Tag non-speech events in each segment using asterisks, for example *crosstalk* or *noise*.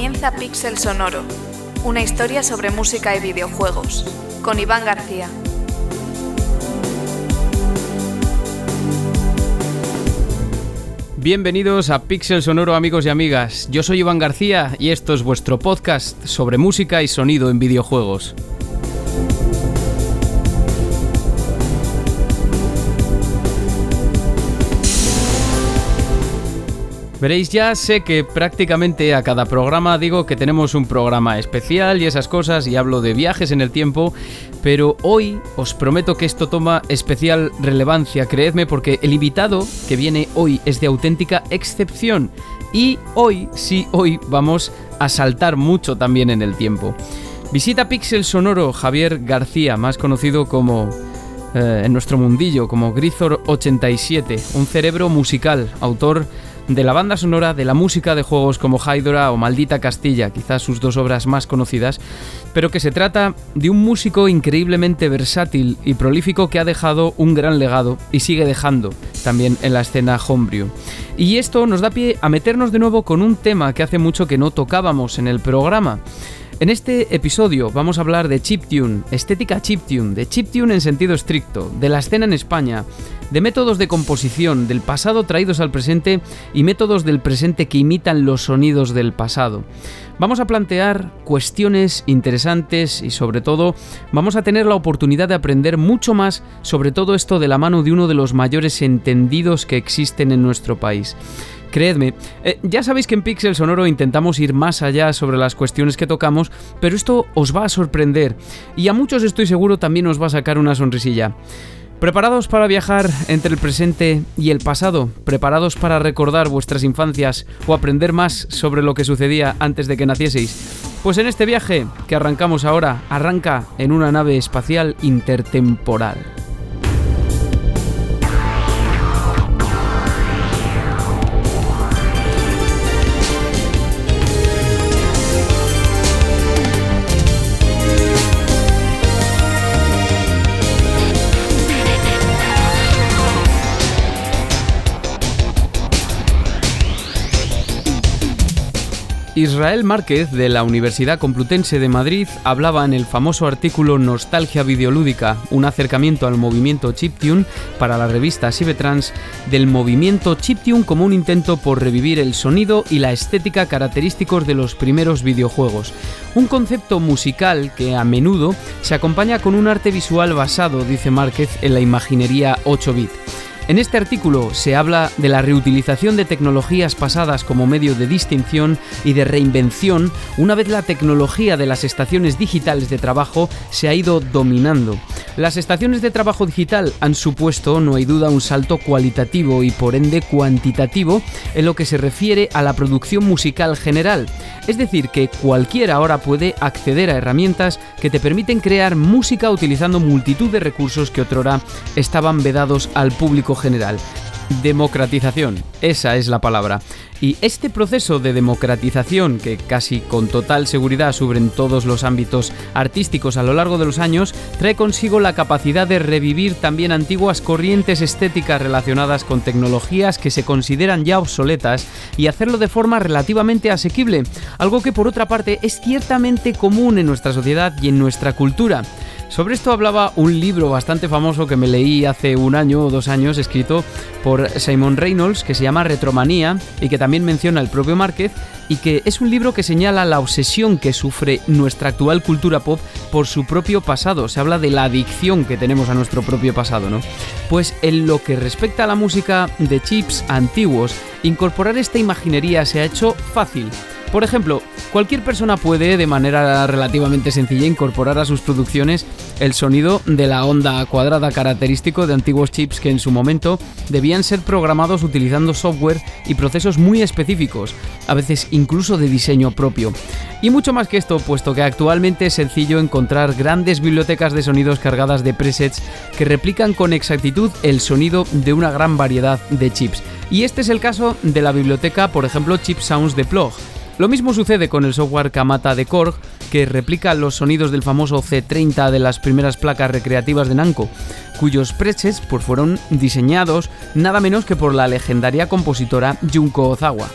Comienza Pixel Sonoro, una historia sobre música y videojuegos, con Iván García. Bienvenidos a Pixel Sonoro amigos y amigas. Yo soy Iván García y esto es vuestro podcast sobre música y sonido en videojuegos. Veréis, ya sé que prácticamente a cada programa digo que tenemos un programa especial y esas cosas y hablo de viajes en el tiempo, pero hoy os prometo que esto toma especial relevancia, creedme, porque el invitado que viene hoy es de auténtica excepción y hoy, sí, hoy vamos a saltar mucho también en el tiempo. Visita Pixel Sonoro Javier García, más conocido como eh, en nuestro mundillo como Grizor87, un cerebro musical, autor de la banda sonora de la música de juegos como Hydra o Maldita Castilla, quizás sus dos obras más conocidas, pero que se trata de un músico increíblemente versátil y prolífico que ha dejado un gran legado y sigue dejando también en la escena homebrew. Y esto nos da pie a meternos de nuevo con un tema que hace mucho que no tocábamos en el programa. En este episodio vamos a hablar de chiptune, estética chiptune, de chiptune en sentido estricto, de la escena en España, de métodos de composición del pasado traídos al presente y métodos del presente que imitan los sonidos del pasado. Vamos a plantear cuestiones interesantes y sobre todo vamos a tener la oportunidad de aprender mucho más sobre todo esto de la mano de uno de los mayores entendidos que existen en nuestro país. Creedme, eh, ya sabéis que en Pixel Sonoro intentamos ir más allá sobre las cuestiones que tocamos, pero esto os va a sorprender y a muchos estoy seguro también os va a sacar una sonrisilla. ¿Preparados para viajar entre el presente y el pasado? ¿Preparados para recordar vuestras infancias o aprender más sobre lo que sucedía antes de que nacieseis? Pues en este viaje que arrancamos ahora, arranca en una nave espacial intertemporal. Israel Márquez de la Universidad Complutense de Madrid hablaba en el famoso artículo Nostalgia Videolúdica, un acercamiento al movimiento chiptune para la revista Cybertrans, del movimiento chiptune como un intento por revivir el sonido y la estética característicos de los primeros videojuegos. Un concepto musical que a menudo se acompaña con un arte visual basado, dice Márquez, en la imaginería 8-bit. En este artículo se habla de la reutilización de tecnologías pasadas como medio de distinción y de reinvención una vez la tecnología de las estaciones digitales de trabajo se ha ido dominando. Las estaciones de trabajo digital han supuesto, no hay duda, un salto cualitativo y por ende cuantitativo en lo que se refiere a la producción musical general. Es decir, que cualquiera ahora puede acceder a herramientas que te permiten crear música utilizando multitud de recursos que otrora estaban vedados al público general. Democratización, esa es la palabra. Y este proceso de democratización, que casi con total seguridad sube en todos los ámbitos artísticos a lo largo de los años, trae consigo la capacidad de revivir también antiguas corrientes estéticas relacionadas con tecnologías que se consideran ya obsoletas y hacerlo de forma relativamente asequible, algo que por otra parte es ciertamente común en nuestra sociedad y en nuestra cultura. Sobre esto hablaba un libro bastante famoso que me leí hace un año o dos años, escrito por Simon Reynolds, que se llama Retromanía y que también menciona el propio Márquez, y que es un libro que señala la obsesión que sufre nuestra actual cultura pop por su propio pasado. Se habla de la adicción que tenemos a nuestro propio pasado, ¿no? Pues en lo que respecta a la música de chips antiguos, incorporar esta imaginería se ha hecho fácil. Por ejemplo, cualquier persona puede de manera relativamente sencilla incorporar a sus producciones el sonido de la onda cuadrada característico de antiguos chips que en su momento debían ser programados utilizando software y procesos muy específicos, a veces incluso de diseño propio. Y mucho más que esto, puesto que actualmente es sencillo encontrar grandes bibliotecas de sonidos cargadas de presets que replican con exactitud el sonido de una gran variedad de chips. Y este es el caso de la biblioteca, por ejemplo, Chip Sounds de Plog lo mismo sucede con el software Kamata de Korg, que replica los sonidos del famoso C30 de las primeras placas recreativas de Namco, cuyos presets pues, fueron diseñados nada menos que por la legendaria compositora Junko Ozawa.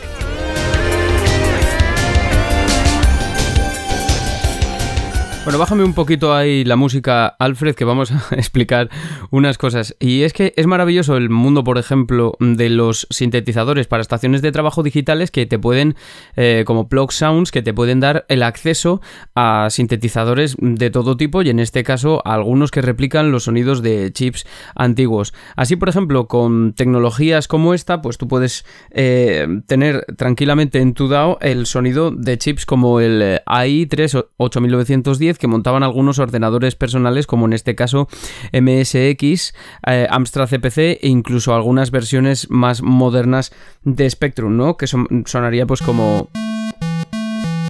Bueno, bájame un poquito ahí la música, Alfred, que vamos a *laughs* explicar unas cosas. Y es que es maravilloso el mundo, por ejemplo, de los sintetizadores para estaciones de trabajo digitales que te pueden, eh, como Plug Sounds, que te pueden dar el acceso a sintetizadores de todo tipo y en este caso algunos que replican los sonidos de chips antiguos. Así, por ejemplo, con tecnologías como esta, pues tú puedes eh, tener tranquilamente en tu DAO el sonido de chips como el AI3 8910 que montaban algunos ordenadores personales, como en este caso MSX, eh, Amstrad CPC e incluso algunas versiones más modernas de Spectrum, ¿no? Que sonaría pues como...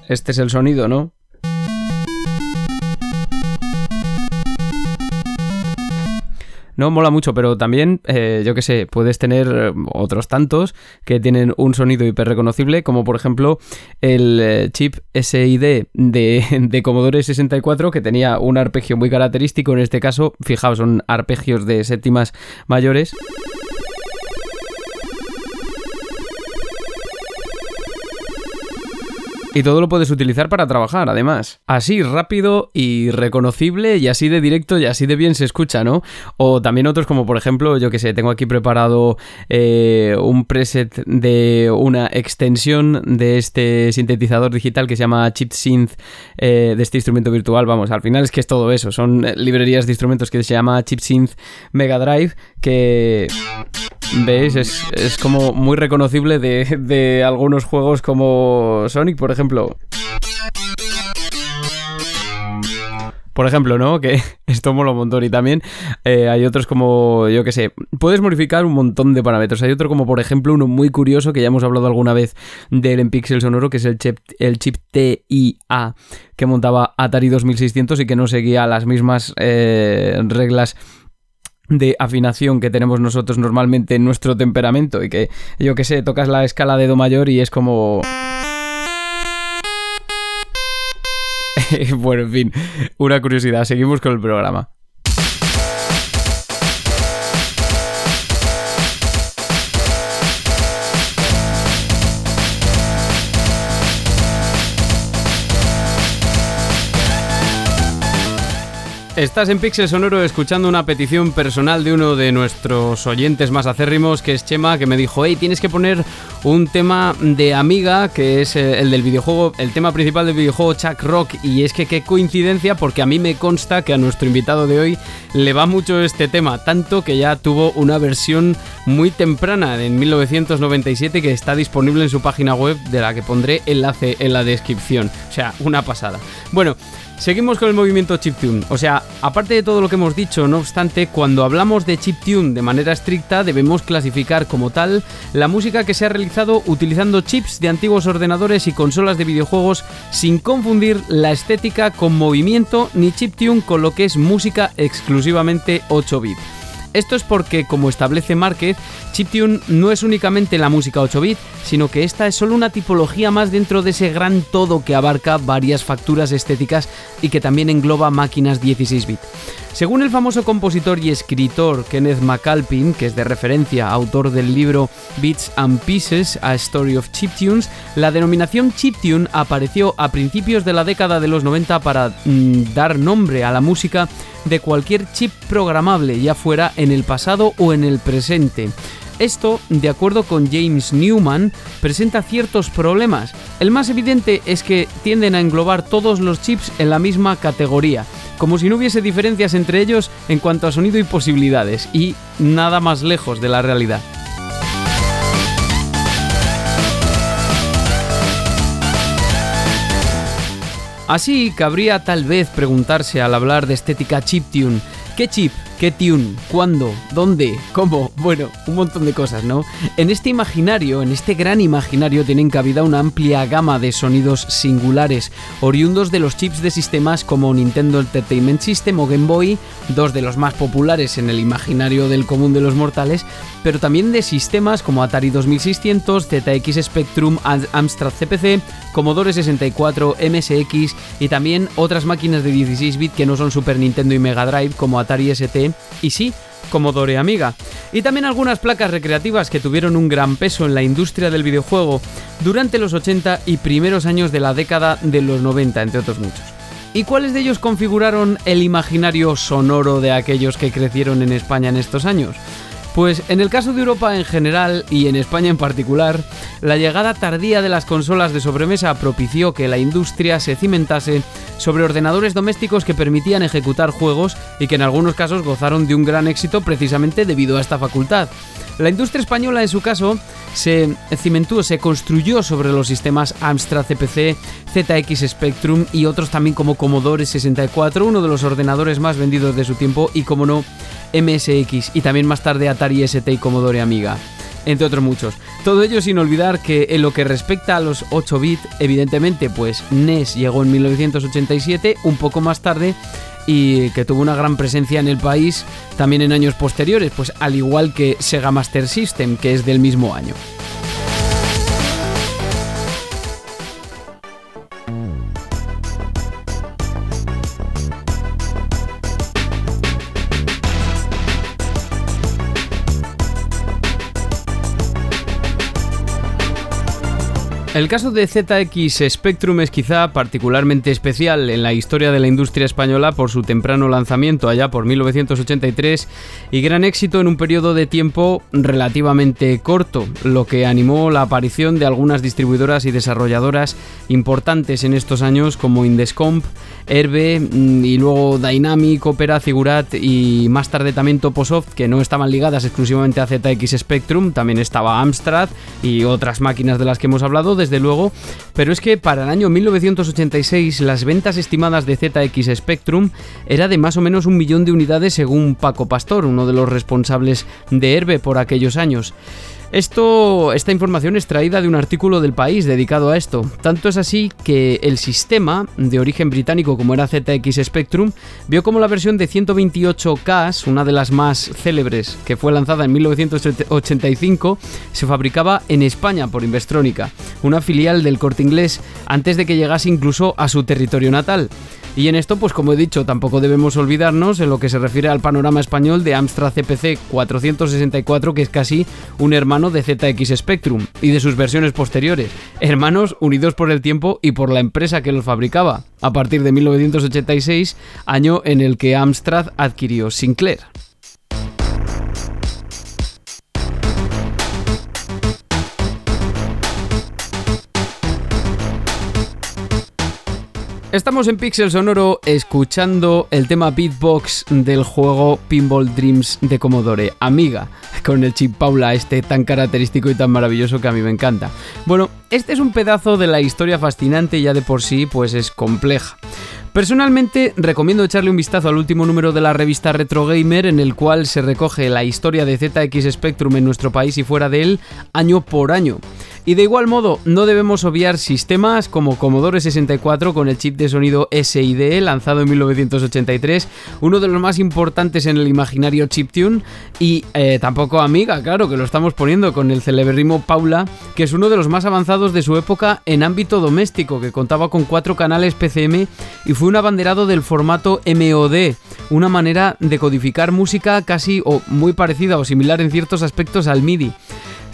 Este es el sonido, ¿no? No mola mucho, pero también, eh, yo que sé, puedes tener eh, otros tantos que tienen un sonido hiper reconocible, como por ejemplo el eh, chip SID de, *laughs* de Commodore 64, que tenía un arpegio muy característico, en este caso, fijaos, son arpegios de séptimas mayores. Y todo lo puedes utilizar para trabajar, además. Así rápido y reconocible y así de directo y así de bien se escucha, ¿no? O también otros como por ejemplo, yo que sé, tengo aquí preparado eh, un preset de una extensión de este sintetizador digital que se llama Chip Synth eh, de este instrumento virtual. Vamos, al final es que es todo eso. Son librerías de instrumentos que se llama Chip Synth Mega Drive que... ¿Veis? Es, como muy reconocible de, de algunos juegos como Sonic, por ejemplo. Por ejemplo, ¿no? Que *laughs* esto mola un montón. Y también eh, hay otros como, yo qué sé, puedes modificar un montón de parámetros. Hay otro como, por ejemplo, uno muy curioso que ya hemos hablado alguna vez del en Pixel Sonoro, que es el chip, el chip TIA que montaba Atari 2600 y que no seguía las mismas eh, reglas de afinación que tenemos nosotros normalmente en nuestro temperamento y que yo que sé, tocas la escala de do mayor y es como *laughs* bueno, en fin, una curiosidad, seguimos con el programa. Estás en Pixel Sonoro escuchando una petición personal de uno de nuestros oyentes más acérrimos, que es Chema, que me dijo, hey, tienes que poner un tema de Amiga, que es eh, el del videojuego, el tema principal del videojuego Chuck Rock, y es que qué coincidencia, porque a mí me consta que a nuestro invitado de hoy le va mucho este tema, tanto que ya tuvo una versión muy temprana en 1997 que está disponible en su página web, de la que pondré enlace en la descripción. O sea, una pasada. Bueno, Seguimos con el movimiento chiptune. O sea, aparte de todo lo que hemos dicho, no obstante, cuando hablamos de chiptune de manera estricta, debemos clasificar como tal la música que se ha realizado utilizando chips de antiguos ordenadores y consolas de videojuegos sin confundir la estética con movimiento ni chiptune con lo que es música exclusivamente 8 bit. Esto es porque, como establece Márquez, chiptune no es únicamente la música 8 bit, sino que esta es solo una tipología más dentro de ese gran todo que abarca varias facturas estéticas y que también engloba máquinas 16 bit. Según el famoso compositor y escritor Kenneth McAlpin, que es de referencia autor del libro Beats and Pieces, A Story of Chiptunes, la denominación chiptune apareció a principios de la década de los 90 para mm, dar nombre a la música de cualquier chip programable, ya fuera en el pasado o en el presente. Esto, de acuerdo con James Newman, presenta ciertos problemas. El más evidente es que tienden a englobar todos los chips en la misma categoría, como si no hubiese diferencias entre ellos en cuanto a sonido y posibilidades, y nada más lejos de la realidad. Así cabría tal vez preguntarse al hablar de estética chiptune, ¿qué chip ¿Qué tune? ¿Cuándo? ¿Dónde? ¿Cómo? Bueno, un montón de cosas, ¿no? En este imaginario, en este gran imaginario, tienen cabida una amplia gama de sonidos singulares, oriundos de los chips de sistemas como Nintendo Entertainment System o Game Boy, dos de los más populares en el imaginario del común de los mortales, pero también de sistemas como Atari 2600, ZX Spectrum, Amstrad CPC, Commodore 64, MSX y también otras máquinas de 16 bit que no son Super Nintendo y Mega Drive como Atari ST y sí, Commodore Amiga. Y también algunas placas recreativas que tuvieron un gran peso en la industria del videojuego durante los 80 y primeros años de la década de los 90, entre otros muchos. ¿Y cuáles de ellos configuraron el imaginario sonoro de aquellos que crecieron en España en estos años? Pues en el caso de Europa en general y en España en particular, la llegada tardía de las consolas de sobremesa propició que la industria se cimentase sobre ordenadores domésticos que permitían ejecutar juegos y que en algunos casos gozaron de un gran éxito precisamente debido a esta facultad. La industria española en su caso se cimentó, se construyó sobre los sistemas Amstrad CPC, ZX Spectrum y otros también como Commodore 64, uno de los ordenadores más vendidos de su tiempo y como no MSX y también más tarde Atari ST y Commodore Amiga entre otros muchos. Todo ello sin olvidar que en lo que respecta a los 8 bits, evidentemente, pues NES llegó en 1987, un poco más tarde, y que tuvo una gran presencia en el país también en años posteriores, pues al igual que Sega Master System, que es del mismo año. El caso de ZX Spectrum es quizá particularmente especial en la historia de la industria española por su temprano lanzamiento allá por 1983 y gran éxito en un periodo de tiempo relativamente corto, lo que animó la aparición de algunas distribuidoras y desarrolladoras importantes en estos años como Indescomp, Herbe mm, y luego Dynamic, Opera, Figurat y más tarde también Toposoft que no estaban ligadas exclusivamente a ZX Spectrum, también estaba Amstrad y otras máquinas de las que hemos hablado desde luego, pero es que para el año 1986 las ventas estimadas de ZX Spectrum era de más o menos un millón de unidades según Paco Pastor, uno de los responsables de Herbe por aquellos años. Esto, esta información es traída de un artículo del país dedicado a esto. Tanto es así que el sistema, de origen británico como era ZX Spectrum, vio como la versión de 128K, una de las más célebres que fue lanzada en 1985, se fabricaba en España por Investronica, una filial del corte inglés, antes de que llegase incluso a su territorio natal. Y en esto, pues como he dicho, tampoco debemos olvidarnos en lo que se refiere al panorama español de Amstrad CPC 464, que es casi un hermano de ZX Spectrum y de sus versiones posteriores, hermanos unidos por el tiempo y por la empresa que los fabricaba, a partir de 1986, año en el que Amstrad adquirió Sinclair. Estamos en Pixel Sonoro escuchando el tema beatbox del juego Pinball Dreams de Commodore, Amiga, con el chip Paula este tan característico y tan maravilloso que a mí me encanta. Bueno, este es un pedazo de la historia fascinante ya de por sí pues es compleja. Personalmente recomiendo echarle un vistazo al último número de la revista Retro Gamer en el cual se recoge la historia de ZX Spectrum en nuestro país y fuera de él año por año. Y de igual modo, no debemos obviar sistemas como Commodore 64 con el chip de sonido SID lanzado en 1983, uno de los más importantes en el imaginario chiptune, y eh, tampoco Amiga, claro, que lo estamos poniendo con el celeberrimo Paula, que es uno de los más avanzados de su época en ámbito doméstico, que contaba con cuatro canales PCM y fue un abanderado del formato MOD, una manera de codificar música casi o muy parecida o similar en ciertos aspectos al MIDI.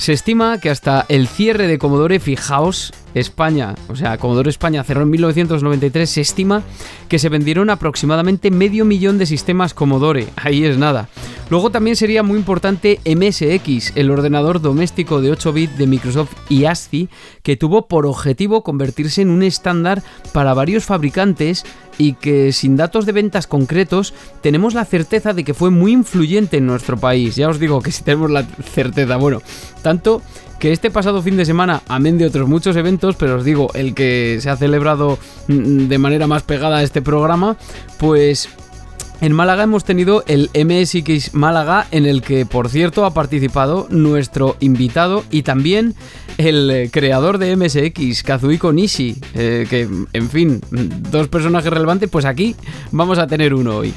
Se estima que hasta el cierre de Commodore, fijaos, España, o sea, Commodore España cerró en 1993, se estima que se vendieron aproximadamente medio millón de sistemas Commodore, ahí es nada. Luego también sería muy importante MSX, el ordenador doméstico de 8 bits de Microsoft y ASCII, que tuvo por objetivo convertirse en un estándar para varios fabricantes y que sin datos de ventas concretos tenemos la certeza de que fue muy influyente en nuestro país. Ya os digo que si tenemos la certeza, bueno, tanto que este pasado fin de semana, amén de otros muchos eventos, pero os digo, el que se ha celebrado mm, de manera más pegada a este programa, pues en Málaga hemos tenido el MSX Málaga en el que por cierto ha participado nuestro invitado y también el creador de MSX, Kazuhiko Nishi, eh, que en fin, dos personajes relevantes, pues aquí vamos a tener uno hoy.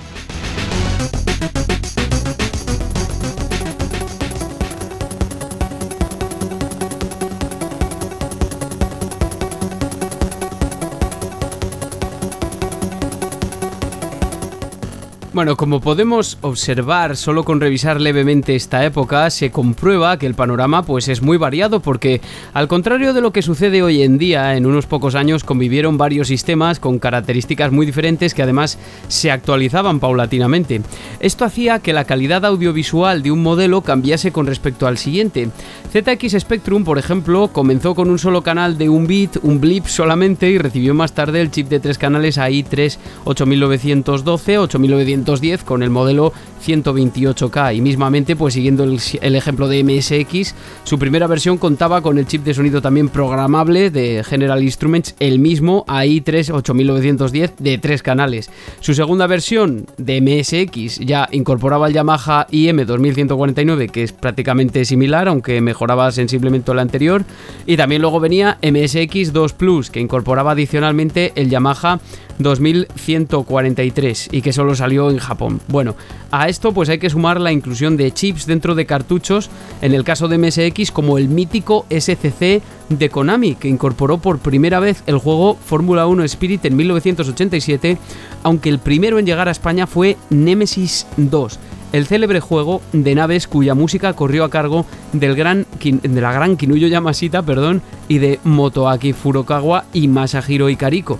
Bueno, como podemos observar solo con revisar levemente esta época, se comprueba que el panorama pues es muy variado porque al contrario de lo que sucede hoy en día, en unos pocos años convivieron varios sistemas con características muy diferentes que además se actualizaban paulatinamente. Esto hacía que la calidad audiovisual de un modelo cambiase con respecto al siguiente. ZX Spectrum, por ejemplo, comenzó con un solo canal de un bit, un blip solamente y recibió más tarde el chip de tres canales AI3 8912, 8910 con el modelo 128K y mismamente pues siguiendo el, ejemplo de MSX, su primera versión contaba con el chip de sonido también programable de General Instruments, el mismo AI3 8910 de tres canales. Su segunda versión de MSX ya incorporaba el Yamaha IM 2149 que es prácticamente similar aunque mejoraba sensiblemente el anterior y también luego venía MSX 2 Plus que incorporaba adicionalmente el Yamaha 2143 y que solo salió en Japón. Bueno, a esto pues hay que sumar la inclusión de chips dentro de cartuchos, en el caso de MSX como el mítico SCC de Konami, que incorporó por primera vez el juego Fórmula 1 Spirit en 1987, aunque el primero en llegar a España fue Nemesis 2 el célebre juego de naves cuya música corrió a cargo del gran, de la gran Kinuyo Yamashita perdón, y de Motoaki Furukawa y Masahiro Ikariko.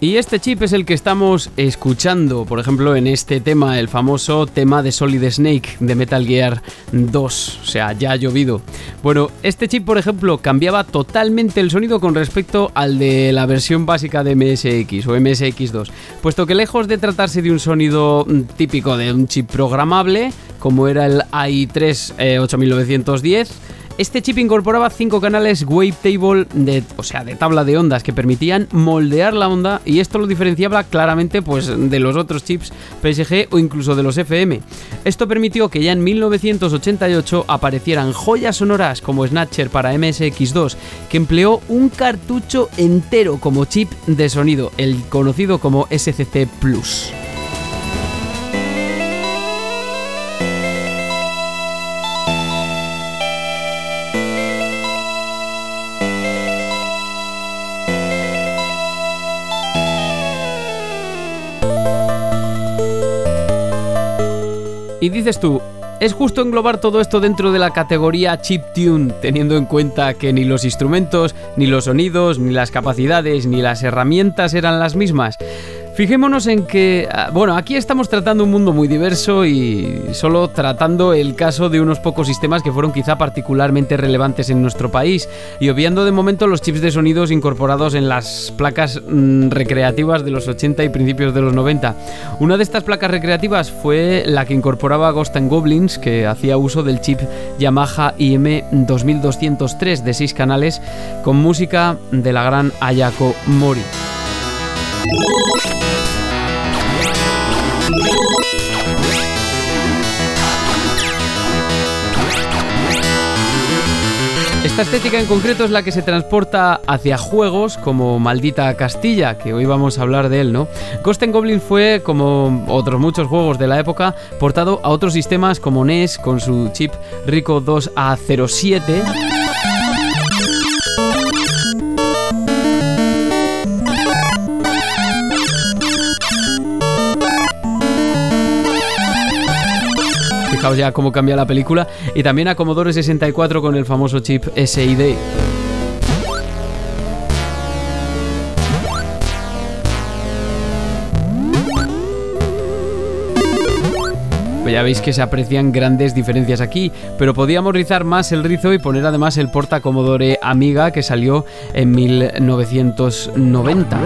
Y este chip es el que estamos escuchando, por ejemplo, en este tema, el famoso tema de Solid Snake de Metal Gear 2, o sea, ya ha llovido. Bueno, este chip, por ejemplo, cambiaba totalmente el sonido con respecto al de la versión básica de MSX o MSX2, puesto que lejos de tratarse de un sonido mm, típico de un chip programable, como era el AI3 8910, este chip incorporaba cinco canales wavetable, de, o sea, de tabla de ondas que permitían moldear la onda y esto lo diferenciaba claramente pues, de los otros chips PSG o incluso de los FM. Esto permitió que ya en 1988 aparecieran joyas sonoras como Snatcher para MSX2, que empleó un cartucho entero como chip de sonido, el conocido como SCC Plus. Y dices tú, ¿es justo englobar todo esto dentro de la categoría chip tune, teniendo en cuenta que ni los instrumentos, ni los sonidos, ni las capacidades, ni las herramientas eran las mismas? Fijémonos en que, ah, bueno, aquí estamos tratando un mundo muy diverso y solo tratando el caso de unos pocos sistemas que fueron quizá particularmente relevantes en nuestro país y obviando de momento los chips de sonidos incorporados en las placas mm, recreativas de los 80 y principios de los 90. Una de estas placas recreativas fue la que incorporaba Ghost and Goblins, que hacía uso del chip Yamaha IM 2203 de 6 canales con música de la gran Ayako Mori. Esta estética en concreto es la que se transporta hacia juegos como Maldita Castilla, que hoy vamos a hablar de él, ¿no? Ghost Goblin fue, como otros muchos juegos de la época, portado a otros sistemas como NES con su chip Rico 2A07 Fijaos ya cómo cambia la película. Y también a Commodore 64 con el famoso chip SID. Pues ya veis que se aprecian grandes diferencias aquí, pero podíamos rizar más el rizo y poner además el porta Commodore Amiga que salió en 1990.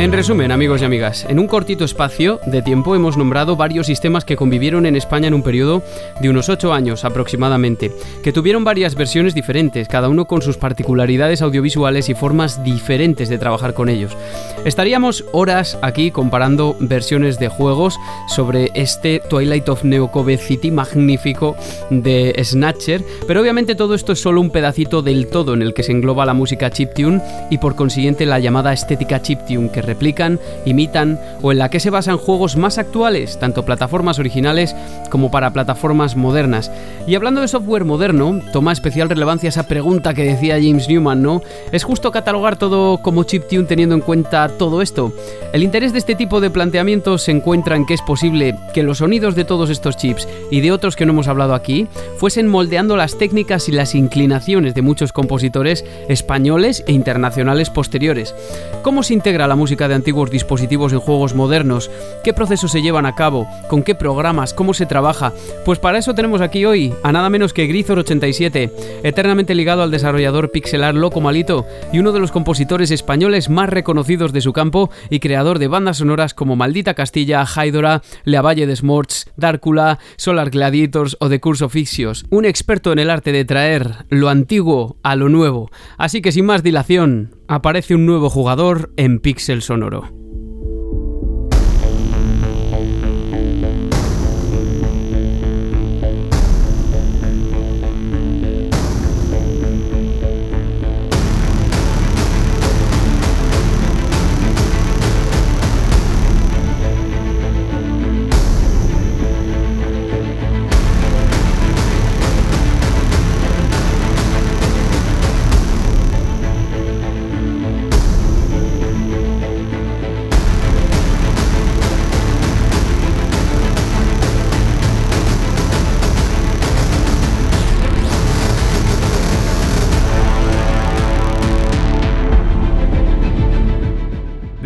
En resumen, amigos y amigas, en un cortito espacio de tiempo hemos nombrado varios sistemas que convivieron en España en un periodo de unos 8 años aproximadamente, que tuvieron varias versiones diferentes, cada uno con sus particularidades audiovisuales y formas diferentes de trabajar con ellos. Estaríamos horas aquí comparando versiones de juegos sobre este Twilight of Neocobe City magnífico de Snatcher, pero obviamente todo esto es solo un pedacito del todo en el que se engloba la música chiptune y por consiguiente la llamada estética chiptune que replican, imitan o en la que se basan juegos más actuales, tanto plataformas originales como para plataformas modernas. Y hablando de software moderno, toma especial relevancia esa pregunta que decía James Newman, ¿no? ¿Es justo catalogar todo como chiptune teniendo en cuenta todo esto? El interés de este tipo de planteamientos se encuentra en que es posible que los sonidos de todos estos chips y de otros que no hemos hablado aquí fuesen moldeando las técnicas y las inclinaciones de muchos compositores españoles e internacionales posteriores. ¿Cómo se integra la música de antiguos dispositivos en juegos modernos? ¿Qué procesos se llevan a cabo? ¿Con qué programas? ¿Cómo se trabaja? Pues para eso tenemos aquí hoy a nada menos que Grizor87, eternamente ligado al desarrollador pixelar Loco Malito y uno de los compositores españoles más reconocidos de su campo y creador de bandas sonoras como Maldita Castilla, Haidora, La Valle de Smorts, Dárcula, Solar Gladiators o The Curse of Ixios. Un experto en el arte de traer lo antiguo a lo nuevo. Así que sin más dilación, aparece un nuevo jugador en Pixel Sonoro.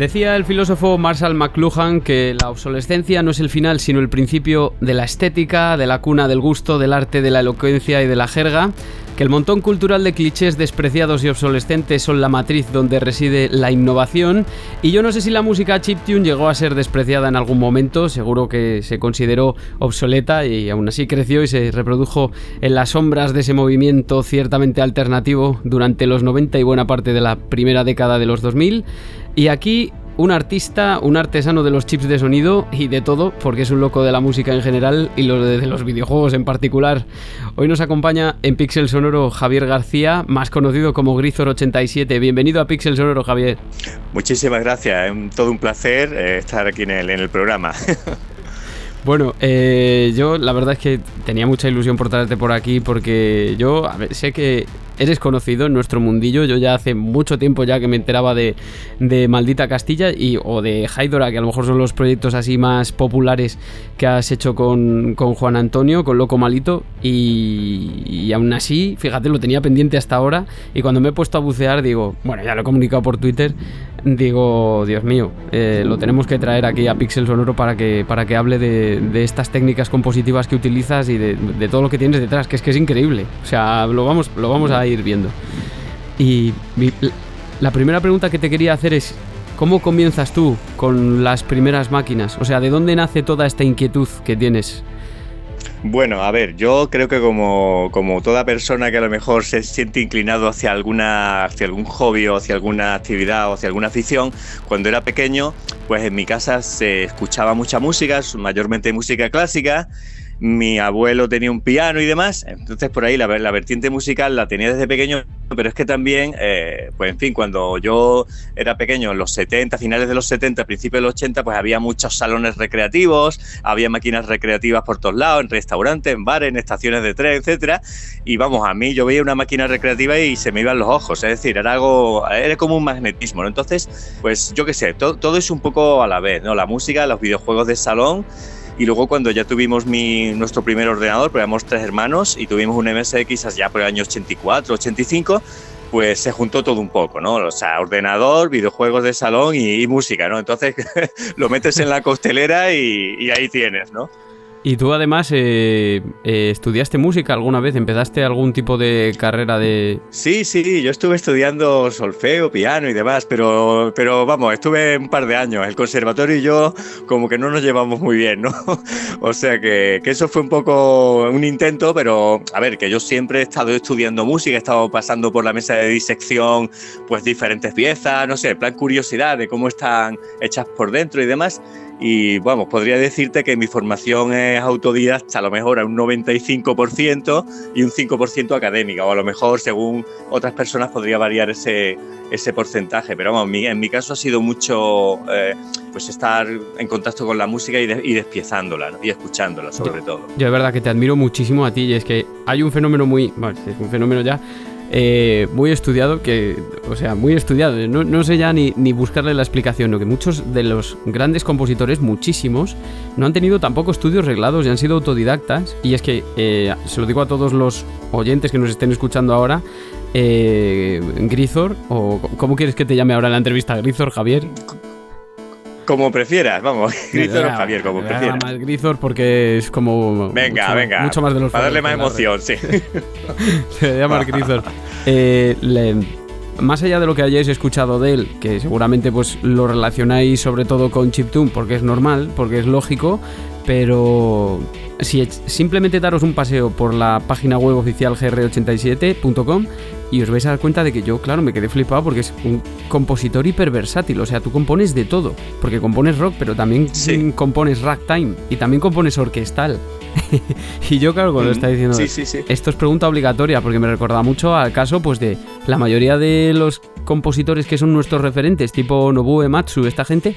Decía el filósofo Marshall McLuhan que la obsolescencia no es el final, sino el principio de la estética, de la cuna del gusto, del arte, de la elocuencia y de la jerga, que el montón cultural de clichés despreciados y obsolescentes son la matriz donde reside la innovación, y yo no sé si la música chiptune llegó a ser despreciada en algún momento, seguro que se consideró obsoleta y aún así creció y se reprodujo en las sombras de ese movimiento ciertamente alternativo durante los 90 y buena parte de la primera década de los 2000. Y aquí un artista, un artesano de los chips de sonido y de todo, porque es un loco de la música en general y lo de los videojuegos en particular. Hoy nos acompaña en Pixel Sonoro Javier García, más conocido como Grizor87. Bienvenido a Pixel Sonoro, Javier. Muchísimas gracias, es todo un placer eh, estar aquí en el, en el programa. *laughs* Bueno, eh, yo la verdad es que tenía mucha ilusión por traerte por aquí porque yo sé que eres conocido en nuestro mundillo. Yo ya hace mucho tiempo ya que me enteraba de, Maldita Castilla y, o de Haidora, que a lo mejor son los proyectos así más populares que has hecho con, Juan Antonio, con Loco Malito. Y, y, aún así, fíjate, lo tenía pendiente hasta ahora. Y cuando me he puesto a bucear, digo, bueno, ya lo he comunicado por Twitter. Digo, Dios mío, eh, lo tenemos que traer aquí a Pixel Sonoro para que, para que hable de, estas técnicas compositivas que utilizas y de, de, todo lo que tienes detrás, que es que es increíble. O sea, lo vamos, lo vamos a ir viendo. Y la primera pregunta que te quería hacer es, ¿cómo comienzas tú con las primeras máquinas? O sea, ¿de dónde nace toda esta inquietud que tienes? Bueno, a ver, yo creo que como, como, toda persona que a lo mejor se siente inclinado hacia alguna, hacia algún hobby o hacia alguna actividad o hacia alguna afición, cuando era pequeño, pues en mi casa se escuchaba mucha música, mayormente música clásica, mi abuelo tenía un piano y demás, entonces por ahí la, vertiente musical la tenía desde pequeño, pero es que también, eh, pues en fin, cuando yo era pequeño, en los 70, finales de los 70, principios de los 80, pues había muchos salones recreativos, había máquinas recreativas por todos lados, en restaurantes, en bares, en estaciones de tren, etcétera, y vamos, a mí yo veía una máquina recreativa y se me iban los ojos, es decir, era algo, era como un magnetismo. Entonces, pues yo qué sé, todo es un poco a la vez, ¿no? La música, los videojuegos de salón, y luego cuando ya tuvimos nuestro primer ordenador, porque éramos tres hermanos y tuvimos un MSX ya por el año 84, 85, pues se juntó todo un poco, ¿no? O sea, ordenador, videojuegos de salón y, música, ¿no? Entonces *laughs* lo metes en la costelera y, y ahí tienes, ¿no? Y tú además eh, eh, estudiaste música alguna vez, empezaste algún tipo de carrera de... Sí, sí, yo estuve estudiando solfeo, piano y demás, pero, pero vamos, estuve un par de años. El conservatorio y yo como que no nos llevamos muy bien, ¿no? *laughs* o sea que, que eso fue un poco un intento, pero a ver, que yo siempre he estado estudiando música, he estado pasando por la mesa de disección, pues diferentes piezas, no sé, plan curiosidad de cómo están hechas por dentro y demás. Y vamos, podría decirte que mi formación es autodidacta a lo mejor a un 95% y un 5% académica, o a lo mejor según otras personas podría variar ese, ese porcentaje, pero vamos, en mi, caso ha sido mucho eh, pues estar en contacto con la música y, despiezándola y escuchándola sobre todo. Yo de verdad que te admiro muchísimo a ti y es que hay un fenómeno muy, bueno, es un fenómeno ya eh, muy estudiado, que, o sea, muy estudiado, no, sé ya ni, ni, buscarle la explicación, lo que muchos de los grandes compositores, muchísimos, no han tenido tampoco estudios reglados y han sido autodidactas, y es que, eh, se lo digo a todos los oyentes que nos estén escuchando ahora, eh, Grizor, o ¿cómo quieres que te llame ahora en la entrevista? Grizor, Javier. Como prefieras, vamos. *laughs* Grizor o Javier, como prefieras. más Grizor porque es como. Venga, mucho, venga. Mucho más de los Para darle más emoción, sí. *laughs* Se llama Grizor. Eh, más allá de lo que hayáis escuchado de él, que seguramente pues lo relacionáis sobre todo con Chiptune, porque es normal, porque es lógico, pero si simplemente daros un paseo por la página web oficial gr87.com y os vais a dar cuenta de que yo, claro, me quedé flipado porque es un compositor hiperversátil, o sea, tú compones de todo, porque compones rock, pero también compones ragtime y también compones orquestal. *laughs* y yo, claro, cuando mm, está diciendo esto es pregunta obligatoria, porque me recuerda mucho al caso pues de la mayoría de los compositores que son nuestros referentes, tipo Nobuo Ematsu, esta gente,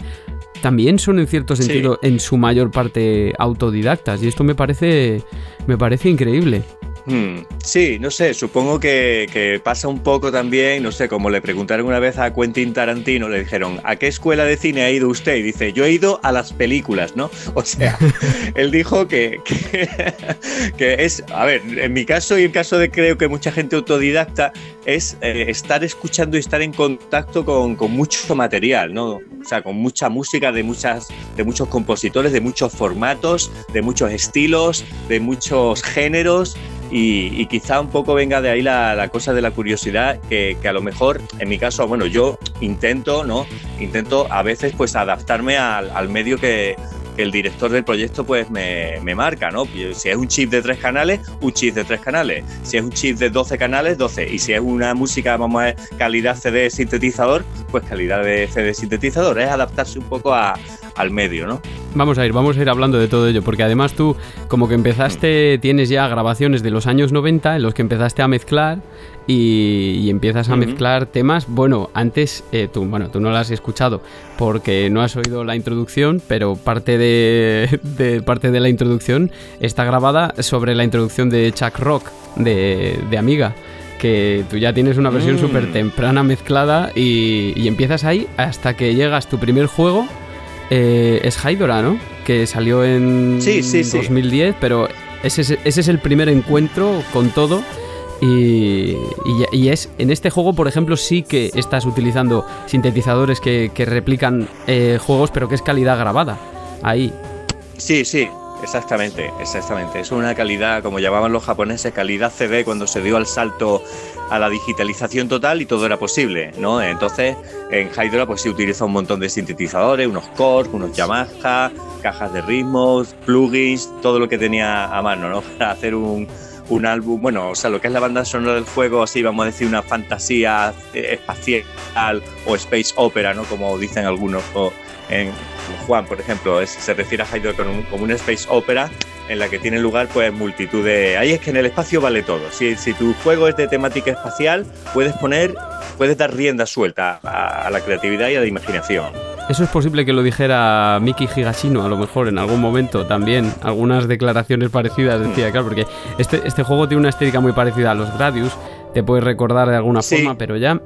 también son en cierto sentido en su mayor parte autodidactas y esto me parece me parece increíble. Hmm, sí, no sé, supongo que, pasa un poco también, no sé, como le preguntaron una vez a Quentin Tarantino, le dijeron, ¿a qué escuela de cine ha ido usted? Y dice, yo he ido a las películas, ¿no? O sea, *laughs* él dijo que, *laughs* que, es, a ver, en mi caso y en caso de creo que mucha gente autodidacta, es eh, estar escuchando y estar en contacto con, con, mucho material, ¿no? O sea, con mucha música de, muchas, de muchos compositores, de muchos formatos, de muchos estilos, de muchos géneros. Y, quizá un poco venga de ahí la, cosa de la curiosidad, que, a lo mejor, en mi caso, bueno, yo intento, ¿no? Intento a veces pues adaptarme al, medio que, el director del proyecto pues me, marca, ¿no? Si es un chip de tres canales, un chip de tres canales. Si es un chip de 12 canales, 12. Y si es una música, vamos a ver, calidad CD sintetizador, pues calidad de CD sintetizador. Es adaptarse un poco a, al medio, ¿no? Vamos a ir, vamos a ir hablando de todo ello, porque además tú, como que empezaste, tienes ya grabaciones de los años 90 en los que empezaste a mezclar y, empiezas a mezclar temas. Bueno, antes eh, tú, bueno, tú no lo has escuchado porque no has oído la introducción, pero parte de, *laughs* parte de la introducción está grabada sobre la introducción de Chuck Rock de, Amiga que tú ya tienes una versión mm. súper temprana mezclada y, y, empiezas ahí hasta que llegas tu primer juego eh, es Hydora, ¿no? Que salió en 2010, pero ese es, el primer encuentro con todo. Y, es en este juego, por ejemplo, sí que estás utilizando sintetizadores que, replican eh, juegos, pero que es calidad grabada. Ahí. Sí, sí, exactamente, exactamente. Es una calidad, como llamaban los japoneses, calidad CD cuando se dio al salto a la digitalización total y todo era posible, ¿no? Entonces, en Hydra pues se utiliza un montón de sintetizadores, unos Korg, unos Yamaha, cajas de ritmos, plugins, todo lo que tenía a mano, ¿no? *laughs* Para hacer un, un álbum, bueno, o sea, lo que es la banda sonora del juego, así vamos a decir una fantasía eh, espacial o space opera, ¿no? Como dicen algunos, o en Juan, por ejemplo, se refiere a Hydra como, como una space opera en la que tiene lugar pues multitud de... Ahí es que en el espacio vale todo. Si, si tu juego es de temática espacial, puedes poner, puedes dar rienda suelta a, la creatividad y a la imaginación. Eso es posible que lo dijera Miki Higashino, a lo mejor en algún momento también. Algunas declaraciones parecidas decía, claro, porque este, este juego tiene una estética muy parecida a los Gradius, te puedes recordar de alguna forma, pero ya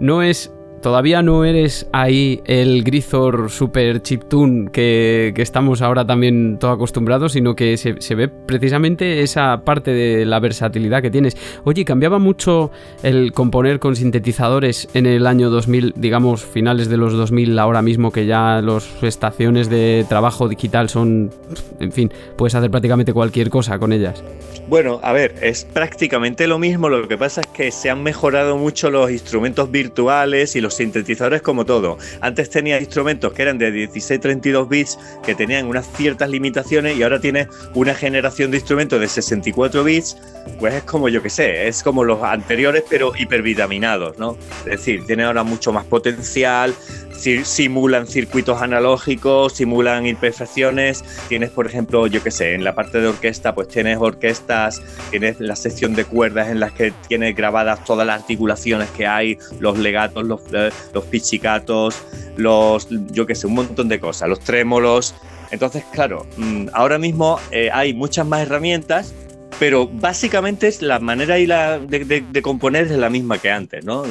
no es todavía no eres ahí el Grizor super chiptune que, que estamos ahora también todo acostumbrados, sino que se, ve precisamente esa parte de la versatilidad que tienes. Oye, ¿cambiaba mucho el componer con sintetizadores en el año 2000, digamos, finales de los 2000, ahora mismo que ya las estaciones de trabajo digital son, en fin, puedes hacer prácticamente cualquier cosa con ellas? Bueno, a ver, es prácticamente lo mismo, lo que pasa es que se han mejorado mucho los instrumentos virtuales y los sintetizadores como todo. Antes tenía instrumentos que eran de 16-32 bits que tenían unas ciertas limitaciones y ahora tiene una generación de instrumentos de 64 bits, pues es como yo que sé, es como los anteriores pero hipervitaminados, ¿no? Es decir, tiene ahora mucho más potencial, simulan circuitos analógicos, simulan imperfecciones. Tienes, por ejemplo, yo qué sé, en la parte de orquesta, pues tienes orquestas, tienes la sección de cuerdas en las que tienes grabadas todas las articulaciones que hay, los legatos, los, eh, los pichicatos, los, yo qué sé, un montón de cosas, los trémolos. Entonces, claro, mm, ahora mismo eh, hay muchas más herramientas pero básicamente es la manera y la de, componer es la misma que antes, ¿no?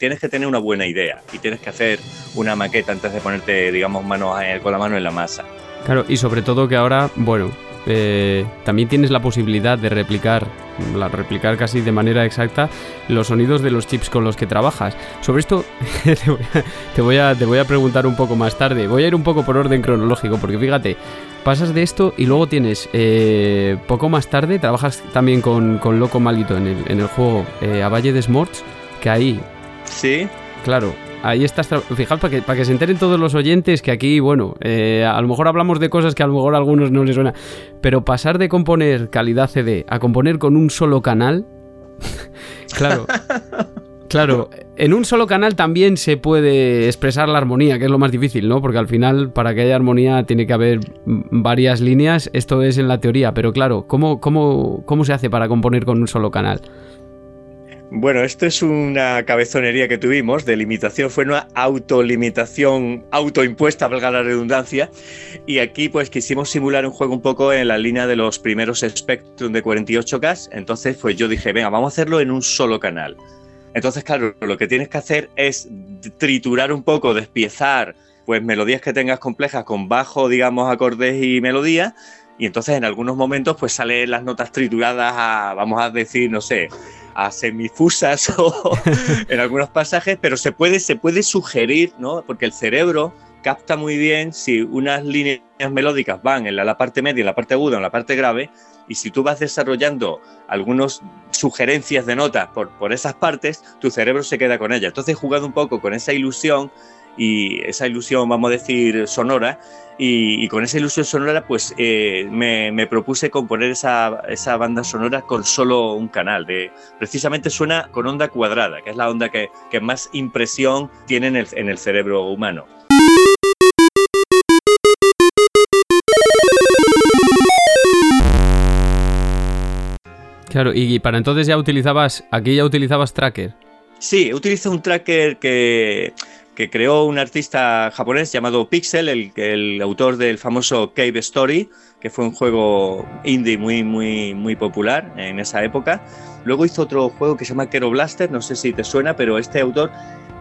Tienes que tener una buena idea y tienes que hacer una maqueta antes de ponerte, digamos, manos con la mano en la masa. Claro, y sobre todo que ahora, bueno, eh, también tienes la posibilidad de replicar, replicar casi de manera exacta los sonidos de los chips con los que trabajas. Sobre esto *laughs* te, voy a, preguntar un poco más tarde. Voy a ir un poco por orden cronológico, porque fíjate, pasas de esto y luego tienes eh, poco más tarde, trabajas también con, Loco el, en el juego eh, A Valle de Smorts, que ahí... Sí. Claro, ahí estás. Fijaos para que, para que se enteren todos los oyentes que aquí, bueno, eh, a lo mejor hablamos de cosas que a lo mejor a algunos no les suena. Pero pasar de componer calidad CD a componer con un solo canal. *laughs* claro. Claro, en un solo canal también se puede expresar la armonía, que es lo más difícil, ¿no? Porque al final, para que haya armonía, tiene que haber varias líneas. Esto es en la teoría, pero claro, ¿cómo, cómo, cómo se hace para componer con un solo canal? Bueno, esto es una cabezonería que tuvimos de limitación, fue una autolimitación autoimpuesta, valga la redundancia, y aquí pues quisimos simular un juego un poco en la línea de los primeros Spectrum de 48K, entonces pues yo dije, venga, vamos a hacerlo en un solo canal. Entonces, claro, lo que tienes que hacer es triturar un poco, despiezar, pues melodías que tengas complejas con bajo, digamos, acordes y melodía. Y entonces en algunos momentos pues salen las notas trituradas a, vamos a decir, no sé, a semifusas *laughs* o en algunos pasajes, pero se puede, se puede sugerir, ¿no? Porque el cerebro capta muy bien si unas líneas melódicas van en la, parte media, en la parte aguda, en la parte grave, y si tú vas desarrollando algunas sugerencias de notas por, por esas partes, tu cerebro se queda con ellas. Entonces he jugado un poco con esa ilusión y esa ilusión, vamos a decir, sonora, y, con esa ilusión sonora, pues eh, me, propuse componer esa, esa, banda sonora con solo un canal. De, precisamente suena con onda cuadrada, que es la onda que, que más impresión tiene en el, en el cerebro humano. Claro, y para entonces ya utilizabas, aquí ya utilizabas tracker. Sí, utilizo un tracker que, creó un artista japonés llamado Pixel, el, el autor del famoso Cave Story, que fue un juego indie muy, muy, muy popular en esa época. Luego hizo otro juego que se llama Kero Blaster, no sé si te suena, pero este autor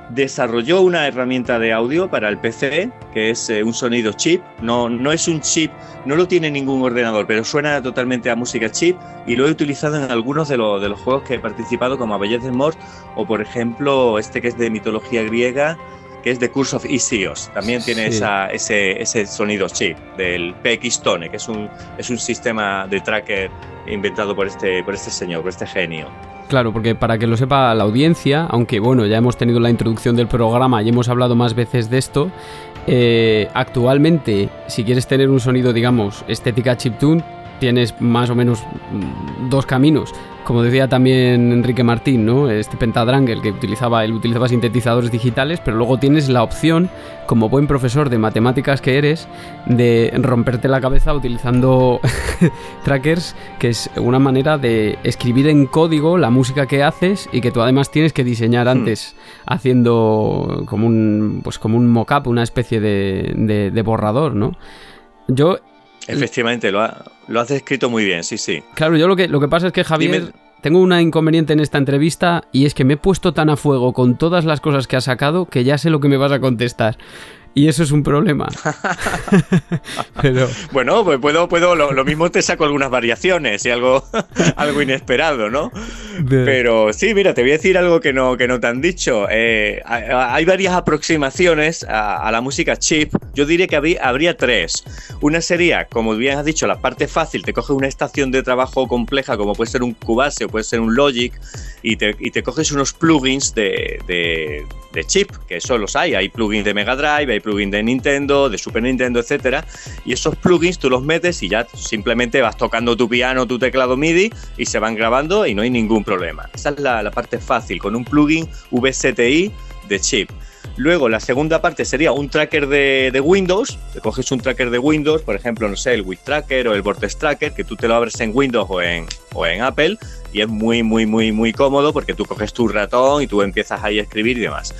desarrolló una herramienta de audio para el PC, que es eh, un sonido chip. No, no es un chip, no lo tiene ningún ordenador, pero suena totalmente a música chip y lo he utilizado en algunos de, los juegos que he participado, como Abellez de Mort o, por ejemplo, este que es de mitología griega, que es de Curse of Isios. También tiene esa, ese, ese, sonido chip del PX Tone, que es un, es un sistema de tracker inventado por este, por este señor, por este genio. Claro, porque para que lo sepa la audiencia, aunque bueno, ya hemos tenido la introducción del programa y hemos hablado más veces de esto, eh, actualmente, si quieres tener un sonido, digamos, estética chiptune, tienes más o menos mm, dos caminos como decía también Enrique Martín, ¿no? Este Pentadrangle que utilizaba, él utilizaba sintetizadores digitales, pero luego tienes la opción, como buen profesor de matemáticas que eres, de romperte la cabeza utilizando *laughs* trackers, que es una manera de escribir en código la música que haces y que tú además tienes que diseñar hmm. antes, haciendo como un, pues como un mock-up, una especie de, borrador, ¿no? Yo Efectivamente, lo, lo has descrito muy bien, sí, sí. Claro, yo lo que, lo que pasa es que Javier... Tengo una inconveniente en esta entrevista y es que me he puesto tan a fuego con todas las cosas que has sacado que ya sé lo que me vas a contestar. Y eso es un problema. *laughs* Bueno, pues puedo, puedo lo, mismo te saco algunas variaciones y algo, *laughs* algo inesperado, ¿no? Pero sí, mira, te voy a decir algo que no, que no te han dicho. Eh, hay varias aproximaciones a, la música chip. Yo diría que habría, habría, tres. Una sería, como bien has dicho, la parte fácil. Te coges una estación de trabajo compleja, como puede ser un Cubase o puede ser un Logic, y te, y te coges unos plugins de, de, de chip, que eso los hay. Hay plugins de Mega Drive, hay plugins de Nintendo, de Super Nintendo, etcétera. Y esos plugins tú los metes y ya simplemente vas tocando tu piano, tu teclado MIDI y se van grabando y no hay ningún problema. Esa es la, parte fácil, con un plugin VSTI de chip. Luego la segunda parte sería un tracker de, Windows. Te coges un tracker de Windows, por ejemplo, no sé, el With Tracker o el Vortex Tracker, que tú te lo abres en Windows o en, o en Apple y es muy, muy, muy, muy cómodo porque tú coges tu ratón y tú empiezas ahí a escribir y demás.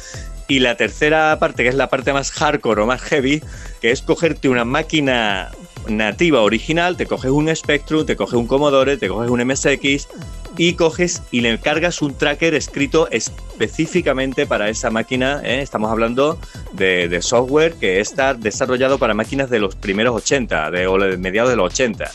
Y la tercera parte, que es la parte más hardcore o más heavy, que es cogerte una máquina nativa original, te coges un Spectrum, te coges un Commodore, te coges un MSX y coges y le cargas un tracker escrito específicamente para esa máquina. ¿eh? Estamos hablando de, software que está desarrollado para máquinas de los primeros 80, de, o de mediados de los 80.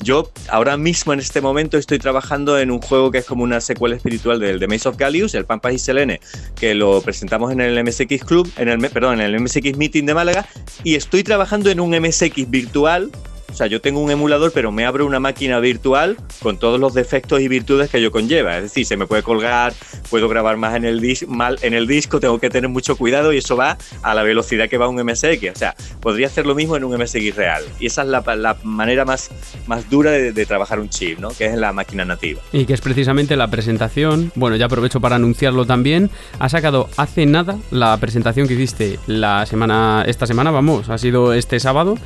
Yo ahora mismo en este momento estoy trabajando en un juego que es como una secuela espiritual del The Maze of Gallius, el Pampas y Selene, que lo presentamos en el MSX Club, en el, perdón, en el MSX Meeting de Málaga, y estoy trabajando en un MSX virtual sea, yo tengo un emulador, pero me abro una máquina virtual con todos los defectos y virtudes que yo conlleva. Es decir, se me puede colgar, puedo grabar más en el, mal en el disco, tengo que tener mucho cuidado y eso va a la velocidad que va un MSX. O sea, podría hacer lo mismo en un MSX real. Y esa es la, manera más, más dura de, trabajar un chip, ¿no? Que es en la máquina nativa. Y que es precisamente la presentación. Bueno, ya aprovecho para anunciarlo también. Ha sacado hace nada la presentación que hiciste la semana, esta semana, vamos, ha sido este sábado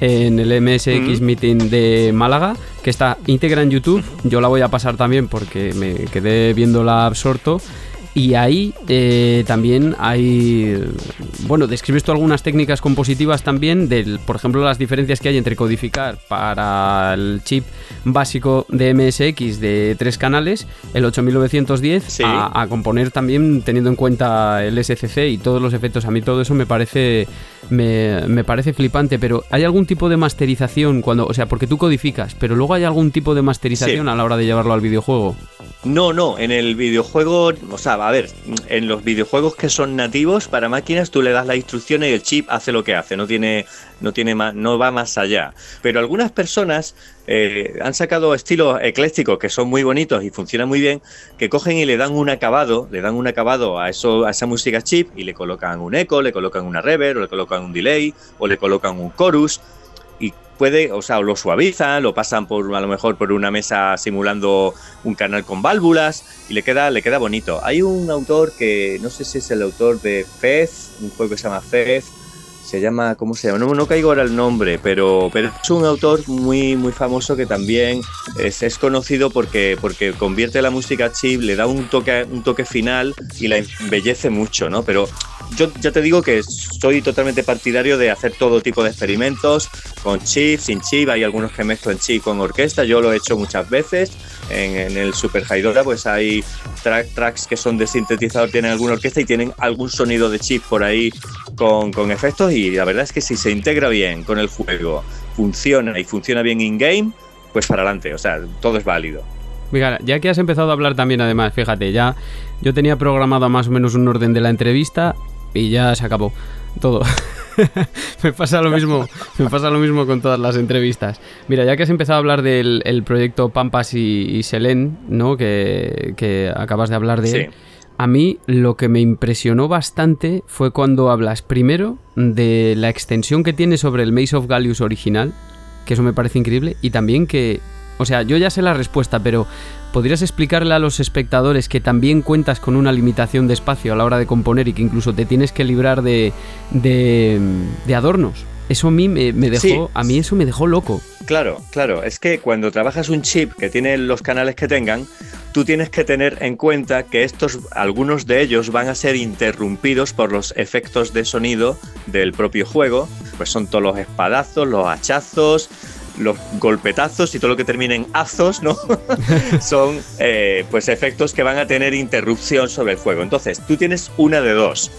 en el MSX X Meeting de Málaga, que está íntegra en YouTube. Yo la voy a pasar también porque me quedé viéndola absorto. Y ahí eh, también hay, bueno, describes tú algunas técnicas compositivas también, del, por ejemplo, las diferencias que hay entre codificar para el chip básico de MSX de tres canales, el 8910, a, a, componer también teniendo en cuenta el SCC y todos los efectos. A mí todo eso me parece, me, me parece flipante, pero ¿hay algún tipo de masterización cuando, o sea, porque tú codificas, pero luego hay algún tipo de masterización a la hora de llevarlo al videojuego? No, no, en el videojuego, o sea, a ver, en los videojuegos que son nativos para máquinas tú le das la instrucción y el chip hace lo que hace, no tiene, no tiene más, no va más allá. Pero algunas personas eh, han sacado estilos eclécticos que son muy bonitos y funcionan muy bien, que cogen y le dan un acabado, le dan un acabado a eso, a esa música chip y le colocan un eco, le colocan una reverb, o le colocan un delay, o le colocan un chorus puede, o sea, lo suavizan, lo pasan por a lo mejor por una mesa simulando un canal con válvulas y le queda, le queda bonito. Hay un autor que no sé si es el autor de Fez, un juego que se llama Fez, se llama, ¿cómo se llama? No, no caigo ahora el nombre, pero, pero es un autor muy, muy famoso que también es, es, conocido porque, porque convierte la música chip, le da un toque, un toque final y la embellece mucho, ¿no? Pero yo ya te digo que soy totalmente partidario de hacer todo tipo de experimentos con chip, sin chip. Hay algunos que mezclan chip con orquesta. Yo lo he hecho muchas veces. En, el Super Haidora pues hay tracks que son de sintetizador, tienen alguna orquesta y tienen algún sonido de chip por ahí con, con efectos. Y la verdad es que si se integra bien con el juego, funciona y funciona bien in-game, pues para adelante. O sea, todo es válido. Mira, ya que has empezado a hablar también, además, fíjate, ya yo tenía programado más o menos un orden de la entrevista y ya se acabó todo. *laughs* me pasa lo mismo, me pasa lo mismo con todas las entrevistas. Mira, ya que has empezado a hablar del proyecto Pampas y, Selén, ¿no? Que, acabas de hablar de él. A mí lo que me impresionó bastante fue cuando hablas primero de la extensión que tiene sobre el Maze of Gallius original, que eso me parece increíble, y también que o sea, yo ya sé la respuesta, pero ¿podrías explicarle a los espectadores que también cuentas con una limitación de espacio a la hora de componer y que incluso te tienes que librar de, de, adornos? Eso a mí me, dejó, a mí eso me dejó loco. Claro, claro. Es que cuando trabajas un chip que tiene los canales que tengan, tú tienes que tener en cuenta que estos, algunos de ellos van a ser interrumpidos por los efectos de sonido del propio juego. Pues son todos los espadazos, los hachazos, los golpetazos y todo lo que termine en azos, ¿no? *laughs* Son eh, pues efectos que van a tener interrupción sobre el juego. Entonces, tú tienes una de dos.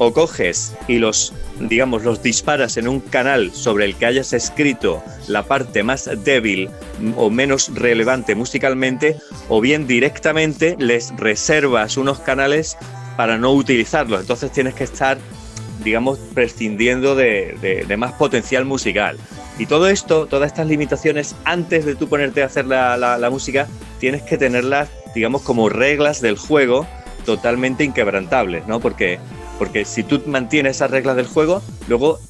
O coges y los, digamos, los disparas en un canal sobre el que hayas escrito la parte más débil o menos relevante musicalmente, o bien directamente les reservas unos canales para no utilizarlos. Entonces tienes que estar, digamos, prescindiendo de más potencial musical. Y todo esto, todas estas limitaciones, antes de tú ponerte a hacer la, música, tienes que tenerlas, digamos, como reglas del juego totalmente inquebrantables, ¿no? Porque, porque si tú mantienes esas reglas del juego, luego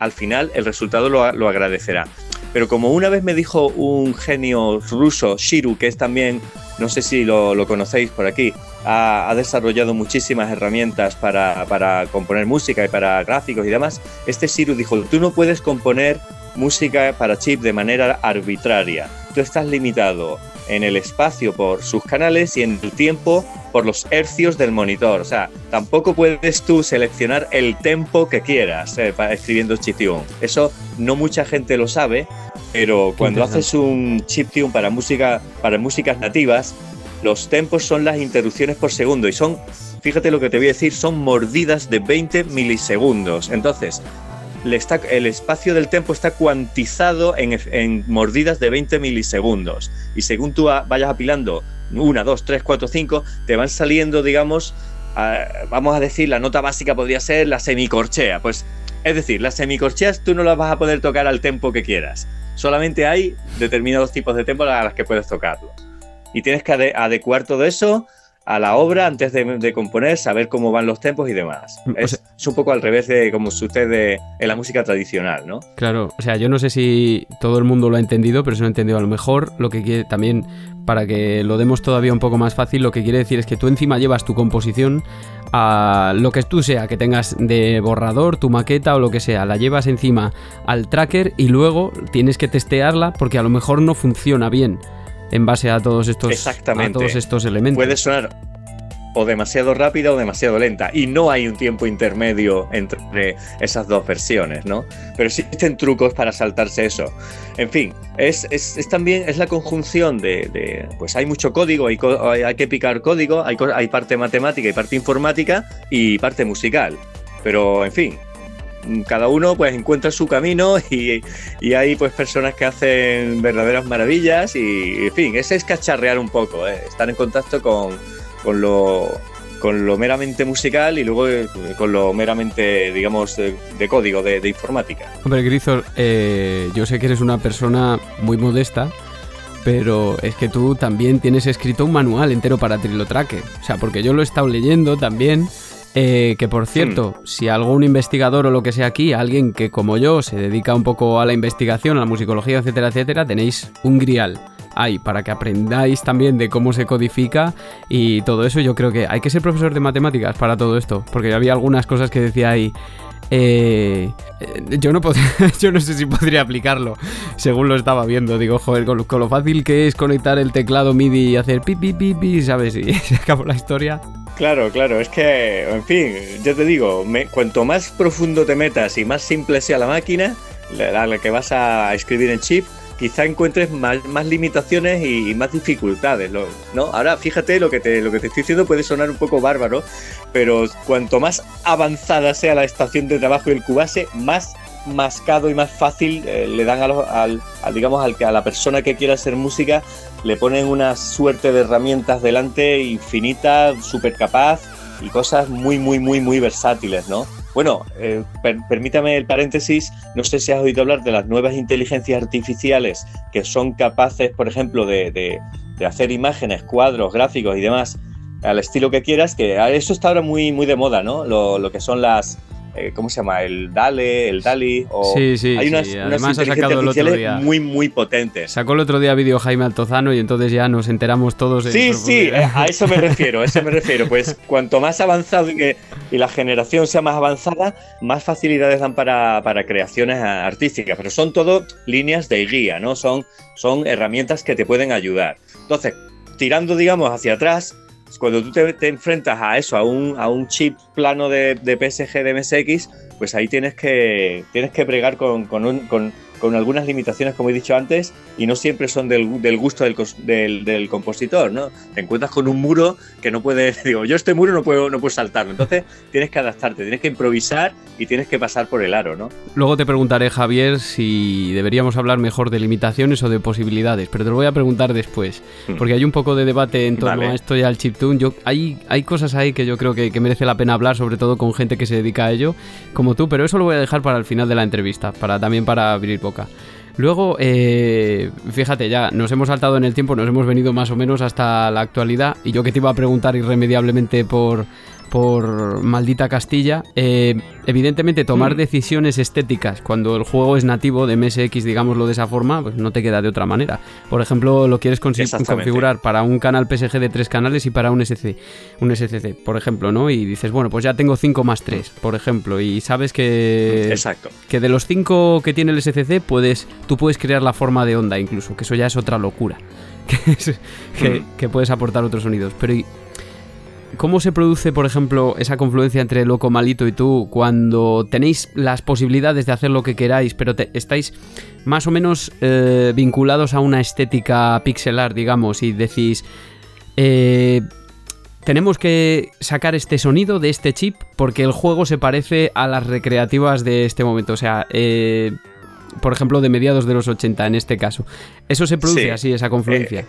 al final el resultado lo, agradecerá. Pero como una vez me dijo un genio ruso, Shiru, que es también no sé si lo, conocéis por aquí, ha, desarrollado muchísimas herramientas para, para, componer música y para gráficos y demás. Este Cyrus dijo, tú no puedes componer música para chip de manera arbitraria. Tú estás limitado en el espacio por sus canales y en el tiempo por los hercios del monitor. O sea, tampoco puedes tú seleccionar el tempo que quieras eh, para escribiendo chiptune. Eso no mucha gente lo sabe, pero cuando haces un chiptune para música para músicas nativas, los tempos son las interrupciones por segundo y son, fíjate lo que te voy a decir, son mordidas de 20 milisegundos. Entonces, el espacio del tempo está cuantizado en, mordidas de 20 milisegundos. Y según tú vayas apilando una, dos, tres, cuatro, cinco, te van saliendo, digamos, vamos a decir, la nota básica podría ser la semicorchea. Pues, es decir, las semicorcheas tú no las vas a poder tocar al tempo que quieras. Solamente hay determinados tipos de tempo a las que puedes tocarlo. Y tienes que adecuar todo eso a la obra antes de, componer, saber cómo van los tempos y demás. Es, un poco al revés de como sucede en la música tradicional, ¿no? Claro, o sea, yo no sé si todo el mundo lo ha entendido, pero si no ha entendido a lo mejor lo que quiere también, para que lo demos todavía un poco más fácil, lo que quiere decir es que tú encima llevas tu composición a lo que tú sea, que tengas de borrador, tu maqueta o lo que sea, la llevas encima al tracker y luego tienes que testearla porque a lo mejor no funciona bien en base a todos estos, a todos estos elementos. Puede sonar o demasiado rápida o demasiado lenta. Y no hay un tiempo intermedio entre esas dos versiones, ¿no? Pero existen trucos para saltarse eso. En fin, es, también es la conjunción de, Pues hay mucho código, hay, hay que picar código, hay, hay parte matemática y parte informática y parte musical. Pero, en fin, cada uno pues encuentra su camino y, hay pues personas que hacen verdaderas maravillas y en fin, ese es cacharrear un poco, ¿eh? estar en contacto con, con, lo, con lo meramente musical y luego eh, con lo meramente, digamos, de, código, de, informática. Hombre, Grisor, eh, yo sé que eres una persona muy modesta, pero es que tú también tienes escrito un manual entero para Trilotracker. O sea, porque yo lo he estado leyendo también eh, que por cierto, hmm. si algún investigador o lo que sea aquí, alguien que como yo se dedica un poco a la investigación, a la musicología, etcétera, etcétera, tenéis un grial ahí para que aprendáis también de cómo se codifica y todo eso. Yo creo que hay que ser profesor de matemáticas para todo esto, porque había algunas cosas que decía ahí. Eh, yo no *laughs* yo no sé si podría aplicarlo según lo estaba viendo. Digo, joder, con, lo fácil que es conectar el teclado MIDI y hacer pi pi pi pi, ¿sabes? *laughs* Y se acabó la historia. Claro, claro, es que, en fin, yo te digo, cuanto más profundo te metas y más simple sea la máquina, la que vas a escribir en chip, quizá encuentres más, limitaciones y, más dificultades, ¿no? Ahora, fíjate, lo que, te, lo que te estoy diciendo puede sonar un poco bárbaro, pero cuanto más avanzada sea la estación de trabajo del Cubase, más mascado y más fácil eh, le dan a, al, digamos al que a la persona que quiera hacer música le ponen una suerte de herramientas delante infinita, súper capaz y cosas muy muy muy muy versátiles, ¿no? Bueno, eh, permítame el paréntesis, no sé si has oído hablar de las nuevas inteligencias artificiales que son capaces, por ejemplo, de, hacer imágenes, cuadros, gráficos y demás al estilo que quieras, que eso está ahora muy, muy de moda, ¿no? lo que son las, eh, ¿cómo se llama? El Dale, el Dali. O... Sí, sí, Hay unas, sí. Además ha sacado el otro día. Muy, muy potentes. Sacó el otro día vídeo Jaime Altozano y entonces ya nos enteramos todos. Sí, sí, a eso me *laughs* refiero, a eso me refiero. Pues cuanto más avanzado y, la generación sea más avanzada, más facilidades dan para, para creaciones artísticas. Pero son todo líneas de guía, ¿no? Son, son herramientas que te pueden ayudar. Entonces, tirando, digamos, hacia atrás, cuando tú te, enfrentas a eso, a un, a un chip plano de, de, PSG de MSX, pues ahí tienes que, tienes que bregar con, con, un, con, con algunas limitaciones, como he dicho antes, y no siempre son del, del gusto del, del, compositor, ¿no? Te encuentras con un muro que no puedes, *laughs* digo, yo este muro no puedo, no puedo saltarlo, entonces tienes que adaptarte, tienes que improvisar y tienes que pasar por el aro, ¿no? Luego te preguntaré, Javier, si deberíamos hablar mejor de limitaciones o de posibilidades, pero te lo voy a preguntar después, hmm. porque hay un poco de debate en torno a esto y al chiptune. Yo, hay, hay cosas ahí que yo creo que, que merece la pena hablar, sobre todo con gente que se dedica a ello, como tú, pero eso lo voy a dejar para el final de la entrevista, para también para abrir Luego, eh, fíjate, ya nos hemos saltado en el tiempo, nos hemos venido más o menos hasta la actualidad. Y yo que te iba a preguntar irremediablemente por, por maldita Castilla. Eh, evidentemente, tomar mm. decisiones estéticas cuando el juego es nativo de MSX, digámoslo de esa forma, pues no te queda de otra manera. Por ejemplo, lo quieres configurar para un canal PSG de tres canales y para un SC, un SCC, por ejemplo, ¿no? Y dices, bueno, pues ya tengo 5 más 3, por ejemplo, y sabes que. Exacto. Que de los 5 que tiene el SCC, puedes, tú puedes crear la forma de onda incluso, que eso ya es otra locura. *laughs* Que, mm. que puedes aportar otros sonidos. Pero ¿Cómo se produce, por ejemplo, esa confluencia entre Loco Malito y tú cuando tenéis las posibilidades de hacer lo que queráis, pero estáis más o menos eh, vinculados a una estética pixelar, digamos, y decís, eh, tenemos que sacar este sonido de este chip porque el juego se parece a las recreativas de este momento, o sea, eh, por ejemplo, de mediados de los 80 en este caso. ¿Eso se produce así, esa confluencia?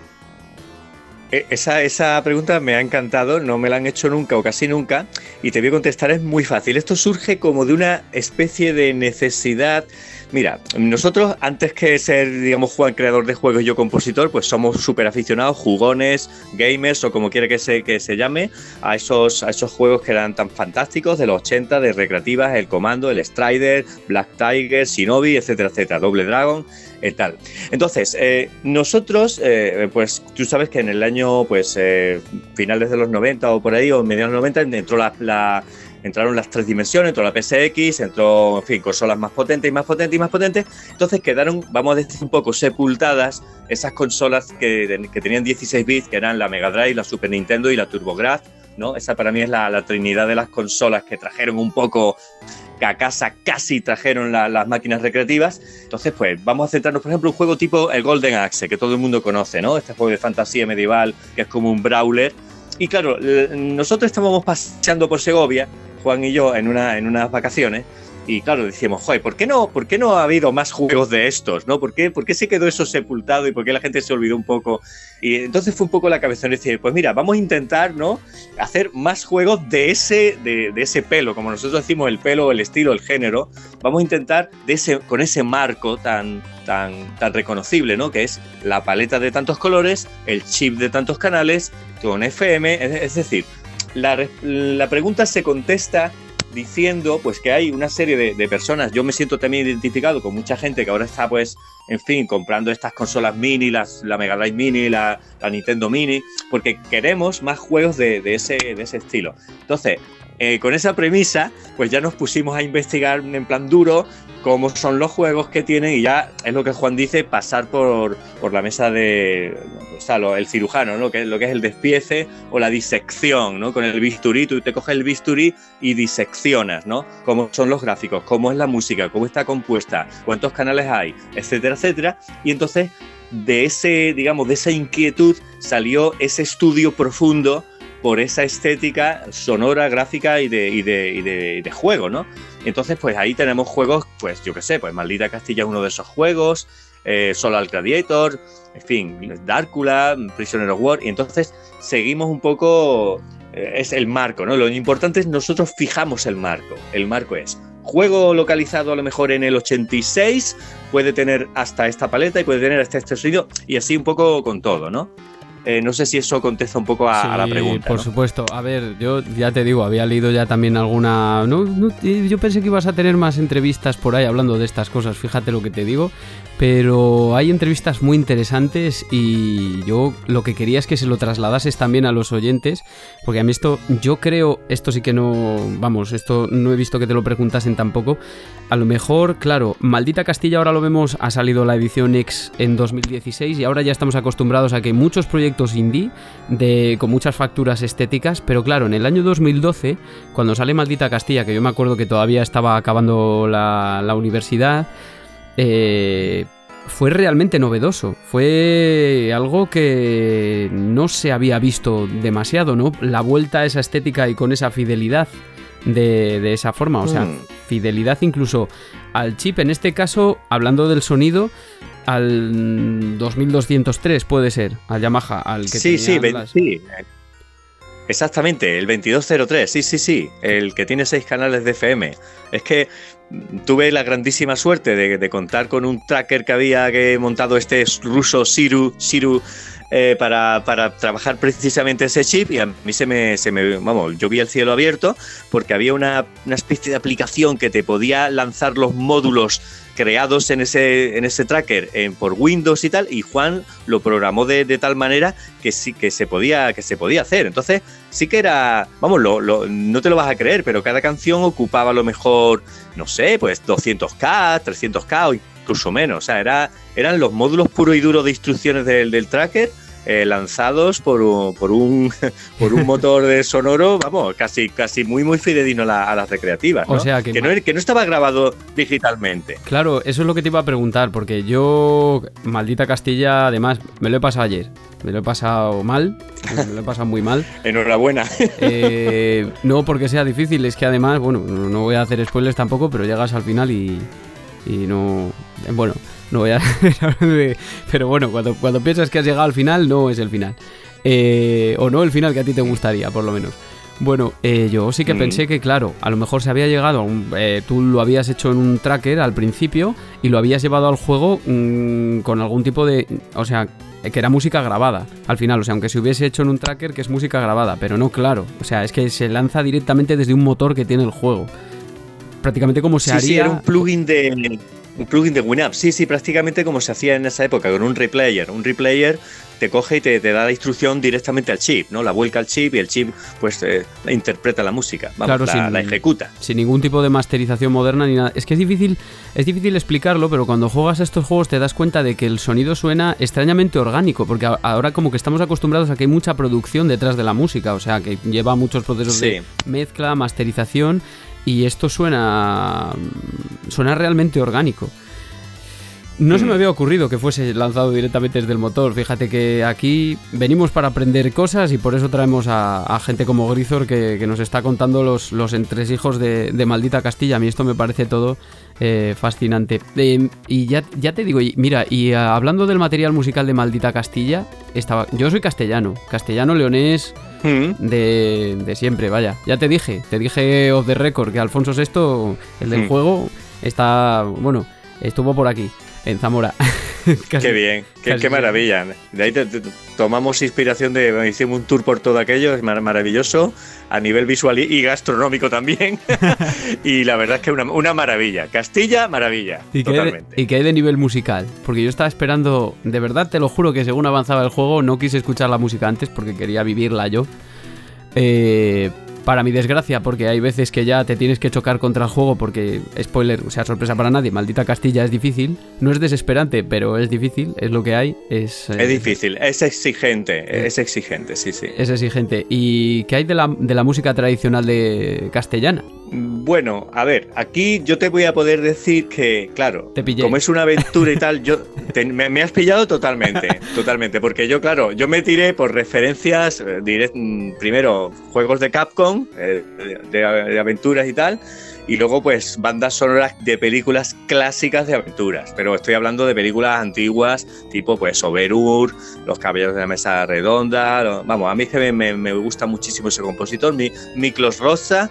E, esa, esa, pregunta me ha encantado, no me la han hecho nunca o casi nunca, y te voy a contestar, es muy fácil. Esto surge como de una especie de necesidad. Mira, nosotros antes que ser, digamos, Juan creador de juegos y yo compositor, pues somos súper aficionados, jugones, gamers o como quiera que se, que se llame, a esos, a esos juegos que eran tan fantásticos de los 80, de recreativas, el Comando, el Strider, Black Tiger, Shinobi, etcétera, etcétera, Doble Dragon tal. Entonces, eh, nosotros, eh, pues tú sabes que en el año, pues, eh, finales de los 90 o por ahí, o mediados de los 90, entró la, entraron las tres dimensiones, entró la PSX, entró, en fin, consolas más potentes y más potentes y más potentes. Entonces quedaron, vamos a decir, un poco sepultadas esas consolas que, que tenían 16 bits, que eran la Mega Drive, la Super Nintendo y la TurboGrafx, ¿no? Esa para mí es la, la trinidad de las consolas que trajeron un poco que a casa casi trajeron las máquinas recreativas. Entonces, pues vamos a centrarnos, por ejemplo, en un juego tipo el Golden Axe, que todo el mundo conoce, ¿no? Este juego de fantasía medieval que es como un brawler. Y claro, nosotros estábamos paseando por Segovia, Juan y yo, en, una, en unas vacaciones, y claro, decíamos, joder, ¿por qué no, por qué no ha habido más juegos de estos? ¿no? ¿Por, qué, ¿Por qué se quedó eso sepultado y por qué la gente se olvidó un poco? Y entonces fue un poco la cabeza de decir, pues mira, vamos a intentar ¿no? hacer más juegos de ese, de, ese pelo, como nosotros decimos el pelo, el estilo, el género. Vamos a intentar de ese, con ese marco tan, tan, tan reconocible, ¿no? Que es la paleta de tantos colores, el chip de tantos canales, con FM, es, decir, la, la pregunta se contesta diciendo pues que hay una serie de, personas, yo me siento también identificado con mucha gente que ahora está pues, en fin, comprando estas consolas mini, las, la Mega Drive Mini, la, Nintendo Mini, porque queremos más juegos de, ese, de ese estilo. Entonces, eh, con esa premisa, pues ya nos pusimos a investigar en plan duro cómo son los juegos que tienen y ya es lo que Juan dice, pasar por, la mesa de, o sea, el cirujano, ¿no? Que, lo que es el despiece o la disección, ¿no? Con el bisturí, tú te coges el bisturí y diseccionas, ¿no? Cómo son los gráficos, cómo es la música, cómo está compuesta, cuántos canales hay, etcétera, etcétera. Y entonces de ese, digamos, de esa inquietud salió ese estudio profundo por esa estética sonora, gráfica y de, y de, de, juego, ¿no? Entonces, pues ahí tenemos juegos, pues yo qué sé, pues Maldita Castilla es uno de esos juegos, eh, Solar Gladiator, en fin, Dárcula, Prisoner of War, y entonces seguimos un poco, eh, es el marco, ¿no? Lo importante es nosotros fijamos el marco, el marco es juego localizado a lo mejor en el 86, puede tener hasta esta paleta y puede tener hasta este sonido, y así un poco con todo, ¿no? Eh, no sé si eso contesta un poco a, la pregunta. Por supuesto. A ver, yo ya te digo, había leído ya también alguna. yo pensé que ibas a tener más entrevistas por ahí hablando de estas cosas, fíjate lo que te digo. Pero hay entrevistas muy interesantes y yo lo que quería es que se lo trasladases también a los oyentes, porque a mí esto, yo creo, esto sí que no, vamos, esto no he visto que te lo preguntasen tampoco. A lo mejor, claro, Maldita Castilla ahora lo vemos, ha salido la edición X en 2016 y ahora ya estamos acostumbrados a que muchos proyectos indie de, con muchas facturas estéticas, pero claro, en el año 2012, cuando sale Maldita Castilla, que yo me acuerdo que todavía estaba acabando la, la universidad, eh, fue realmente novedoso. Fue algo que no se había visto demasiado, ¿no? La vuelta a esa estética y con esa fidelidad de, esa forma. O sea, mm. fidelidad incluso al chip. En este caso, hablando del sonido, al 2203 puede ser, al Yamaha, al que sí, sí, sí. Exactamente, el 2203, sí, sí, sí, el que tiene seis canales de FM. Es que tuve la grandísima suerte de, contar con un tracker que había que montado este ruso Siru, Siru eh, para, para, trabajar precisamente ese chip y a mí se me, se me, vamos, yo vi el cielo abierto porque había una, una especie de aplicación que te podía lanzar los módulos creados en ese, en ese tracker en, por Windows y tal, y Juan lo programó de, tal manera que sí que se podía, que se podía hacer. Entonces, sí que era, vamos, lo, lo, no te lo vas a creer, pero cada canción ocupaba a lo mejor, no sé, pues 200K, 300K o incluso menos. O sea, era, eran los módulos puro y duro de instrucciones del, del tracker eh, lanzados por un, por un, *laughs* por un *laughs* motor de sonoro, vamos, casi, casi muy, muy fidedigno a, la, a las recreativas. ¿no? O sea, que, que, no, que no estaba grabado digitalmente. Claro, eso es lo que te iba a preguntar, porque yo, maldita Castilla, además, me lo he pasado ayer. Me lo he pasado mal, me lo he pasado muy mal. *laughs* Enhorabuena. Eh, no porque sea difícil, es que además, bueno, no voy a hacer spoilers tampoco, pero llegas al final y, y no... Bueno, no voy a *laughs* pero bueno, cuando, cuando piensas que has llegado al final, no es el final. Eh, o no el final que a ti te gustaría, por lo menos. Bueno, eh, yo sí que mm. pensé que, claro, a lo mejor se había llegado a un, eh, tú lo habías hecho en un tracker al principio y lo habías llevado al juego mmm, con algún tipo de. O sea, que era música grabada al final. O sea, aunque se hubiese hecho en un tracker que es música grabada, pero no, claro. O sea, es que se lanza directamente desde un motor que tiene el juego. Prácticamente como se sí, haría. Sí, era un plugin de un plugin de WinUp, sí, sí, prácticamente como se hacía en esa época con un replayer. Un replayer te coge y te, te da la instrucción directamente al chip, ¿no? La vuelca al chip y el chip pues eh, interpreta la música, vamos, claro, la, sin, la, ejecuta. Sin ningún tipo de masterización moderna ni nada. Es que es difícil, es difícil explicarlo, pero cuando juegas a estos juegos te das cuenta de que el sonido suena extrañamente orgánico, porque ahora como que estamos acostumbrados a que hay mucha producción detrás de la música, o sea, que lleva muchos procesos sí. de mezcla, masterización y esto suena suena realmente orgánico. No mm. se me había ocurrido que fuese lanzado directamente desde el motor. Fíjate que aquí venimos para aprender cosas y por eso traemos a, a gente como Grizor que, que, nos está contando los, los entresijos de, de, Maldita Castilla. A mí esto me parece todo eh, fascinante. Eh, y ya, ya, te digo, y, mira, y uh, hablando del material musical de Maldita Castilla, estaba, yo soy castellano, castellano leonés mm. de, de, siempre, vaya. Ya te dije, te dije off the record que Alfonso VI, el del mm. juego, está, bueno, estuvo por aquí en Zamora. *laughs* *laughs* casi, qué bien, qué, qué, maravilla. De ahí te, te, tomamos inspiración de, hicimos un tour por todo aquello, es mar maravilloso, a nivel visual y, y gastronómico también. *laughs* y la verdad es que una, una maravilla. Castilla, maravilla. ¿Y totalmente. Que ¿Y qué hay de nivel musical? Porque yo estaba esperando, de verdad te lo juro que según avanzaba el juego no quise escuchar la música antes porque quería vivirla yo. Eh, para mi desgracia, porque hay veces que ya te tienes que chocar contra el juego porque, spoiler, o sea, sorpresa para nadie, maldita Castilla es difícil. No es desesperante, pero es difícil, es lo que hay. Es, eh, es difícil, es exigente, eh, es exigente, sí, sí. Es exigente. ¿Y qué hay de la, de la música tradicional de castellana? Bueno, a ver, aquí yo te voy a poder decir que, claro, te pillé. como es una aventura y tal, yo te, me, me, has pillado totalmente, *laughs* totalmente, porque yo, claro, yo me tiré por referencias, eh, direct, primero juegos de Capcom, eh, de, de, aventuras y tal, y luego pues bandas sonoras de películas clásicas de aventuras, pero estoy hablando de películas antiguas, tipo pues Oberur, Los Caballeros de la Mesa Redonda, lo, vamos, a mí que me, me, gusta muchísimo ese compositor, mi, Miklos Rosa,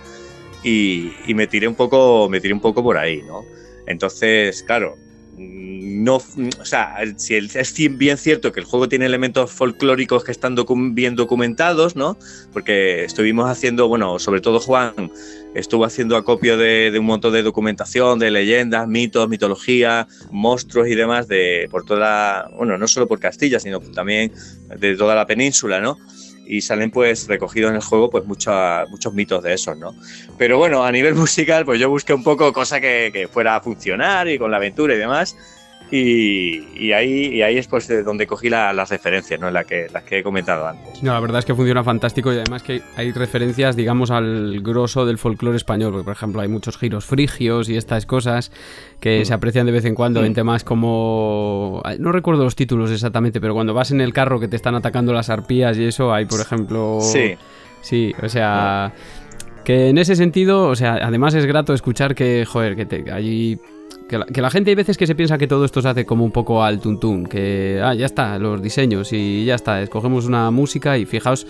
y, y, me tiré un poco me tiré un poco por ahí no entonces claro no o sea si es bien cierto que el juego tiene elementos folclóricos que están docu bien documentados no porque estuvimos haciendo bueno sobre todo Juan estuvo haciendo acopio de, de, un montón de documentación de leyendas mitos mitología monstruos y demás de por toda bueno no solo por Castilla sino también de toda la península no y salen pues recogidos en el juego pues mucha, muchos mitos de esos, ¿no? Pero bueno, a nivel *laughs* musical pues yo busqué un poco cosa que, que fuera a funcionar y con la aventura y demás y, y, ahí, y ahí es pues donde cogí la, las referencias, ¿no? La que, las que he comentado antes. No, la verdad es que funciona fantástico y además que hay referencias, digamos, al grosso del folclore español, porque por ejemplo hay muchos giros frigios y estas cosas que mm. se aprecian de vez en cuando mm. en temas como... No recuerdo los títulos exactamente, pero cuando vas en el carro que te están atacando las arpías y eso, hay por ejemplo... Sí. Sí, o sea... Que en ese sentido, o sea, además es grato escuchar que, joder, que te, allí que la, gente hay veces que se piensa que todo esto se hace como un poco al tuntún, que ah, ya está, los diseños y ya está, escogemos una música y fijaos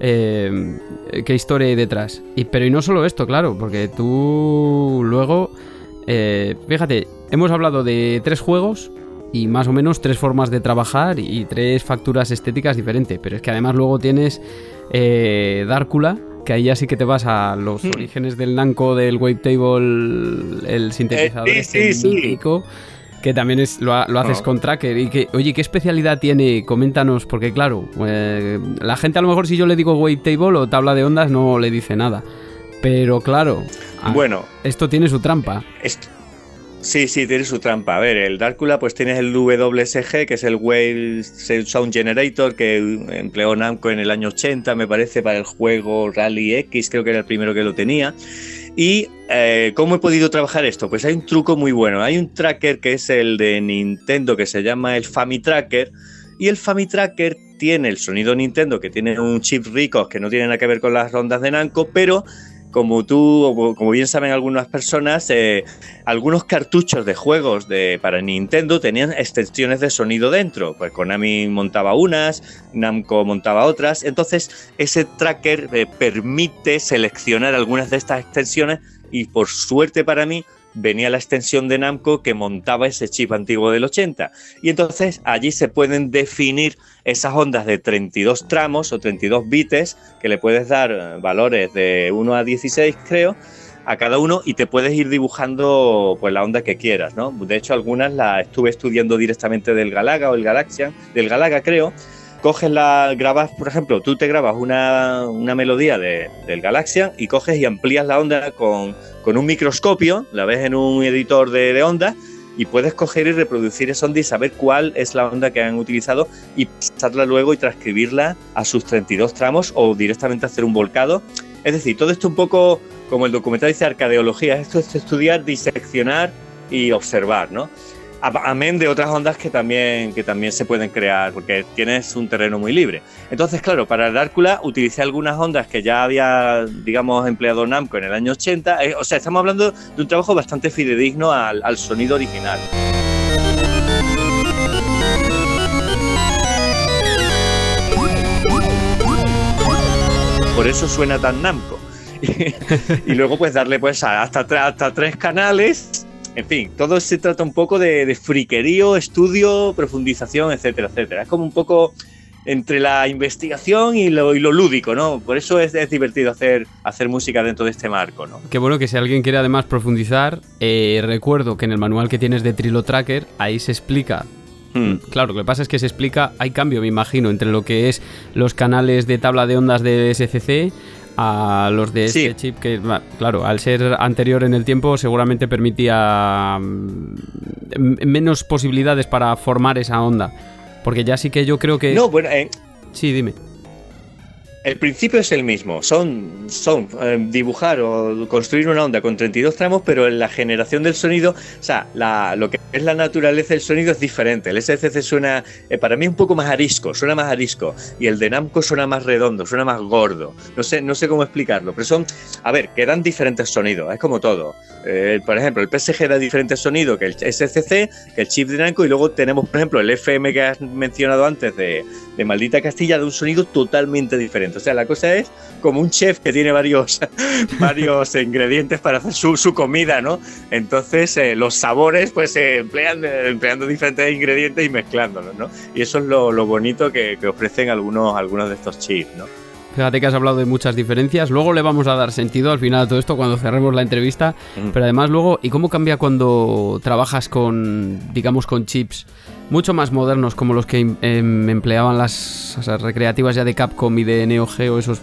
eh, qué historia hay detrás. Y, pero y no solo esto, claro, porque tú luego, eh, fíjate, hemos hablado de tres juegos y más o menos tres formas de trabajar y tres facturas estéticas diferentes. Pero es que además luego tienes eh, Dárcula, que ahí ya sí que te vas a los Hmm. orígenes del Nanco, del Wavetable, el sintetizador Eh, sí, este sí, sí. mítico, que también es, lo, ha- lo haces Ah. con Tracker. Y que, oye, ¿qué especialidad tiene? Coméntanos, porque claro, eh, la gente a lo mejor si yo le digo Wavetable o tabla de ondas no le dice nada. Pero claro, Bueno, esto tiene su trampa. Esto- Sí, sí, tiene su trampa. A ver, el Drácula, pues tienes el WSG, que es el Wave Sound Generator, que empleó Namco en el año 80, me parece, para el juego Rally X, creo que era el primero que lo tenía. Y eh, ¿cómo he podido trabajar esto? Pues hay un truco muy bueno. Hay un tracker que es el de Nintendo, que se llama el Famitracker. Y el Famitracker tiene el sonido Nintendo, que tiene un chip rico que no tiene nada que ver con las rondas de Namco, pero como tú, o como bien saben algunas personas, eh, algunos cartuchos de juegos de, para Nintendo tenían extensiones de sonido dentro. Pues Konami montaba unas, Namco montaba otras. Entonces, ese tracker eh, permite seleccionar algunas de estas extensiones y por suerte para mí venía la extensión de Namco que montaba ese chip antiguo del 80. Y entonces allí se pueden definir esas ondas de 32 tramos o 32 bits que le puedes dar eh, valores de 1 a 16 creo a cada uno y te puedes ir dibujando pues la onda que quieras, ¿no? De hecho algunas las estuve estudiando directamente del Galaga o el Galaxian, del Galaga creo. Coges la, grabas, por ejemplo, tú te grabas una, una melodía de- del Galaxian y coges y amplías la onda con, con un microscopio, la ves en un editor de, de ondas y puedes coger y reproducir esa onda y saber cuál es la onda que han utilizado y pasarla luego y transcribirla a sus 32 tramos o directamente hacer un volcado. Es decir, todo esto un poco como el documental dice arcadeología, esto es estudiar, diseccionar y observar, ¿no? Amén de otras ondas que también, que también se pueden crear, porque tienes un terreno muy libre. Entonces, claro, para el Drácula utilicé algunas ondas que ya había, digamos, empleado Namco en el año 80. Eh, o sea, estamos hablando de un trabajo bastante fidedigno al, al sonido original. Por eso suena tan Namco. *laughs* y luego pues darle pues hasta, hasta tres canales. En fin, todo se trata un poco de, de friquerío, estudio, profundización, etcétera, etcétera. Es como un poco entre la investigación y lo, y lo lúdico, ¿no? Por eso es, es divertido hacer, hacer música dentro de este marco, ¿no? Qué bueno que si alguien quiere además profundizar, eh, recuerdo que en el manual que tienes de Trilo Tracker, ahí se explica. Hmm. Claro, lo que pasa es que se explica, hay cambio, me imagino, entre lo que es los canales de tabla de ondas de SCC a los de este Sí. chip que, claro, al ser anterior en el tiempo seguramente permitía mm, menos posibilidades para formar esa onda. Porque ya sí que yo creo que... No, bueno, eh, Sí, dime. El principio es el mismo, son, son eh, dibujar o construir una onda con 32 tramos, pero en la generación del sonido, o sea, la- lo que es la naturaleza del sonido es diferente. El SCC suena, eh, para mí, un poco más arisco, suena más arisco, y el de Namco suena más redondo, suena más gordo. No sé, no sé cómo explicarlo, pero son, a ver, quedan diferentes sonidos, es como todo. Eh, por ejemplo, el PSG da diferente sonido que el SCC, que el chip de Namco, y luego tenemos, por ejemplo, el FM que has mencionado antes de, Maldita Castilla, de un sonido totalmente diferente. O sea, la cosa es como un chef que tiene varios, *laughs* varios ingredientes para hacer su, su comida, ¿no? Entonces, eh, los sabores, pues se emplean empleando diferentes ingredientes y mezclándolos, ¿no? Y eso es lo, lo bonito que, que ofrecen algunos, algunos de estos chips, ¿no? Fíjate que has hablado de muchas diferencias. Luego le vamos a dar sentido al final a todo esto cuando cerremos la entrevista. Mm. Pero además luego, ¿y cómo cambia cuando trabajas con, digamos, con chips mucho más modernos como los que em- em, empleaban las recreativas ya de Capcom y de Neo Geo, esos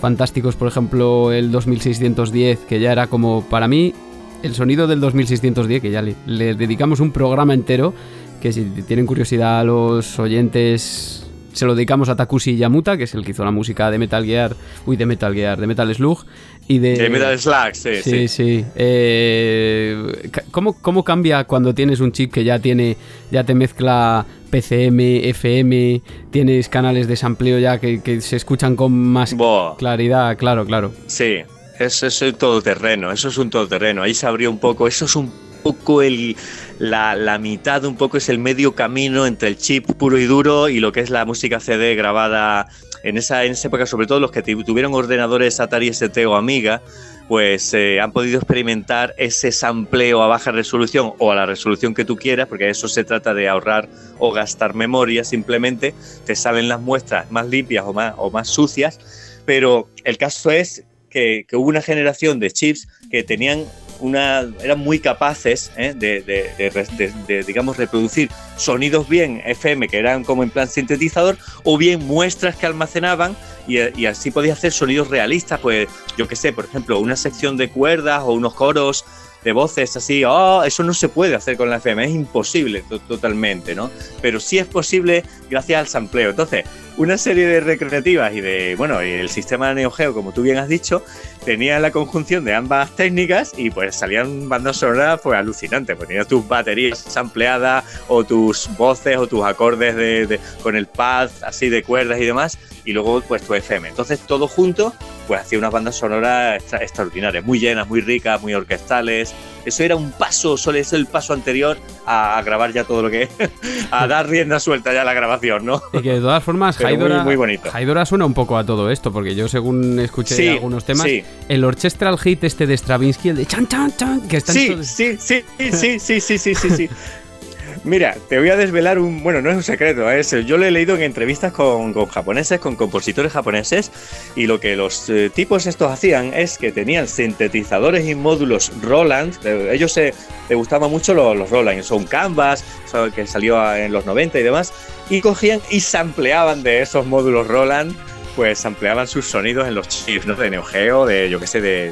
fantásticos, por ejemplo, el 2610, que ya era como, para mí, el sonido del 2610, que ya le, le dedicamos un programa entero, que si tienen curiosidad a los oyentes, se lo dedicamos a Takushi Yamuta, que es el que hizo la música de Metal Gear, uy, de Metal Gear, de Metal Slug, y de... De Metal Slug, sí, Sí, sí. sí. Eh, ¿cómo, ¿Cómo cambia cuando tienes un chip que ya tiene, ya te mezcla PCM, FM, tienes canales de sampleo ya que, que se escuchan con más claridad? Claro, claro. Sí, eso es un todoterreno, eso es un todoterreno. Ahí se abrió un poco, eso es un poco el, la, la, mitad, un poco es el medio camino entre el chip puro y duro y lo que es la música CD grabada en esa, en época, sobre todo los que tuvieron ordenadores Atari ST o Amiga, pues eh, han podido experimentar ese sampleo a baja resolución o a la resolución que tú quieras, porque eso se trata de ahorrar o gastar memoria simplemente, te salen las muestras más limpias o más, o más sucias, pero el caso es que, que hubo una generación de chips que tenían una, eran muy capaces ¿eh? de, de, de, digamos, reproducir sonidos bien FM, que eran como en plan sintetizador, o bien muestras que almacenaban y, así podía hacer sonidos realistas, pues yo qué sé, por ejemplo, una sección de cuerdas o unos coros de voces así, oh, eso no se puede hacer con la FM, es imposible totalmente, ¿no? Pero sí es posible gracias al sampleo. Entonces, una serie de recreativas y de, bueno, el sistema de Neo Geo, como tú bien has dicho, tenía la conjunción de ambas técnicas y pues salían bandas sonoras pues alucinantes, pues tenías tus baterías sampleadas o tus voces o tus acordes de, con el pad así de cuerdas y demás y luego pues tu FM. Entonces todo junto pues hacía unas bandas sonoras extraordinarias, muy llenas, muy ricas, muy orquestales. Eso era un paso, solo es el paso anterior a, grabar ya todo lo que *laughs* a dar rienda suelta ya a la grabación, ¿no? Y que de todas formas, Haidora, muy, bonito. Haidora suena un poco a todo esto, porque yo según escuché algunos temas, el orchestral hit este de Stravinsky, el de chan chan chan, que está sí, en sí, sí, sí, sí, sí, sí, sí, sí. *laughs* Mira, te voy a desvelar un. Bueno, no es un secreto, yo lo he leído en entrevistas con, japoneses, con compositores japoneses, y lo que los eh, tipos estos hacían es que tenían sintetizadores y módulos Roland. Eh, ellos se les gustaban mucho los, los Roland, son Canvas, que salió en los 90 y demás, y cogían y sampleaban de esos módulos Roland, pues ampliaban sus sonidos en los chips, ¿no? De Neo Geo, de yo qué sé, de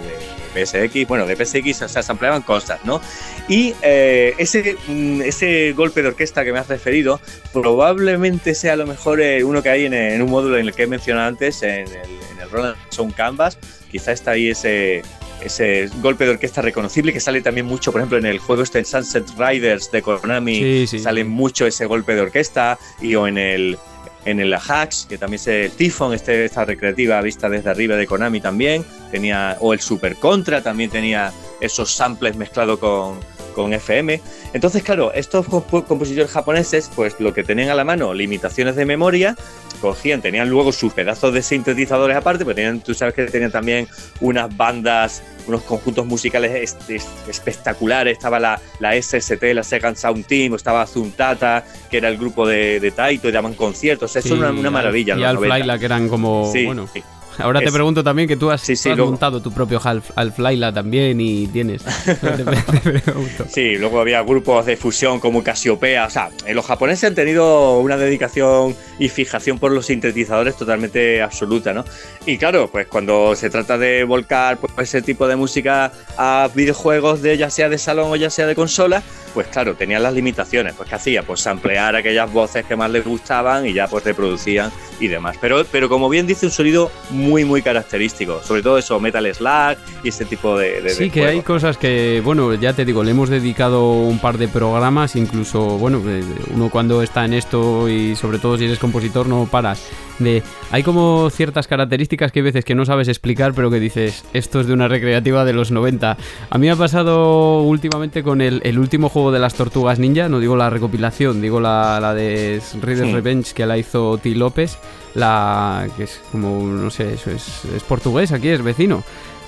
PSX, bueno, de PSX, o sea, se ampliaban cosas, ¿no? Y eh, ese, mm, ese golpe de orquesta que me has referido probablemente sea a lo mejor eh, uno que hay en, un módulo en el que he mencionado antes, en el, en el Roland Sound Canvas, quizá está ahí ese, ese golpe de orquesta reconocible que sale también mucho, por ejemplo, en el juego este Sunset Riders de Konami, sale mucho ese golpe de orquesta y o en el en el Hacks, que también se Tifon, este, esta recreativa vista desde arriba de Konami también, tenía, o el Super Contra también tenía esos samples mezclados con, con FM. Entonces, claro, estos compositores japoneses, pues lo que tenían a la mano, limitaciones de memoria, cogían, tenían luego sus pedazos de sintetizadores aparte, pero tenían, tú sabes que tenían también unas bandas, unos conjuntos musicales espectaculares. Estaba la, la SST, la Second Sound Team, estaba Zuntata, que era el grupo de, de Taito, y daban conciertos. Eso es una, maravilla. Y Alf que eran como. bueno, Ahora te pregunto también que tú has, montado tu propio Half, Half también y tienes. *laughs* *laughs* sí, luego había grupos de fusión como Casiopea. O sea, eh, los japoneses han tenido una dedicación y fijación por los sintetizadores totalmente absoluta, ¿no? Y claro, pues cuando se trata de volcar pues, ese tipo de música a videojuegos, de ya sea de salón o ya sea de consola, pues claro, tenían las limitaciones. Pues ¿qué hacía? Pues ampliar aquellas voces que más les gustaban y ya pues reproducían y demás. Pero, pero como bien dice, un sonido muy, muy característico. Sobre todo eso, Metal Slug y ese tipo de... sí, que hay cosas que, bueno, ya te digo, le hemos dedicado un par de programas, incluso, bueno, eh, uno cuando está en esto y sobre todo si eres compositor no paras. De, hay como ciertas características que hay veces que no sabes explicar, pero que dices, esto es de una recreativa de los 90. A mí me ha pasado últimamente con el, el último juego de las tortugas ninja, no digo la recopilación, digo la, la de Reader's Revenge que la hizo T. López, la que es como, no sé, eso es, es portugués, aquí es vecino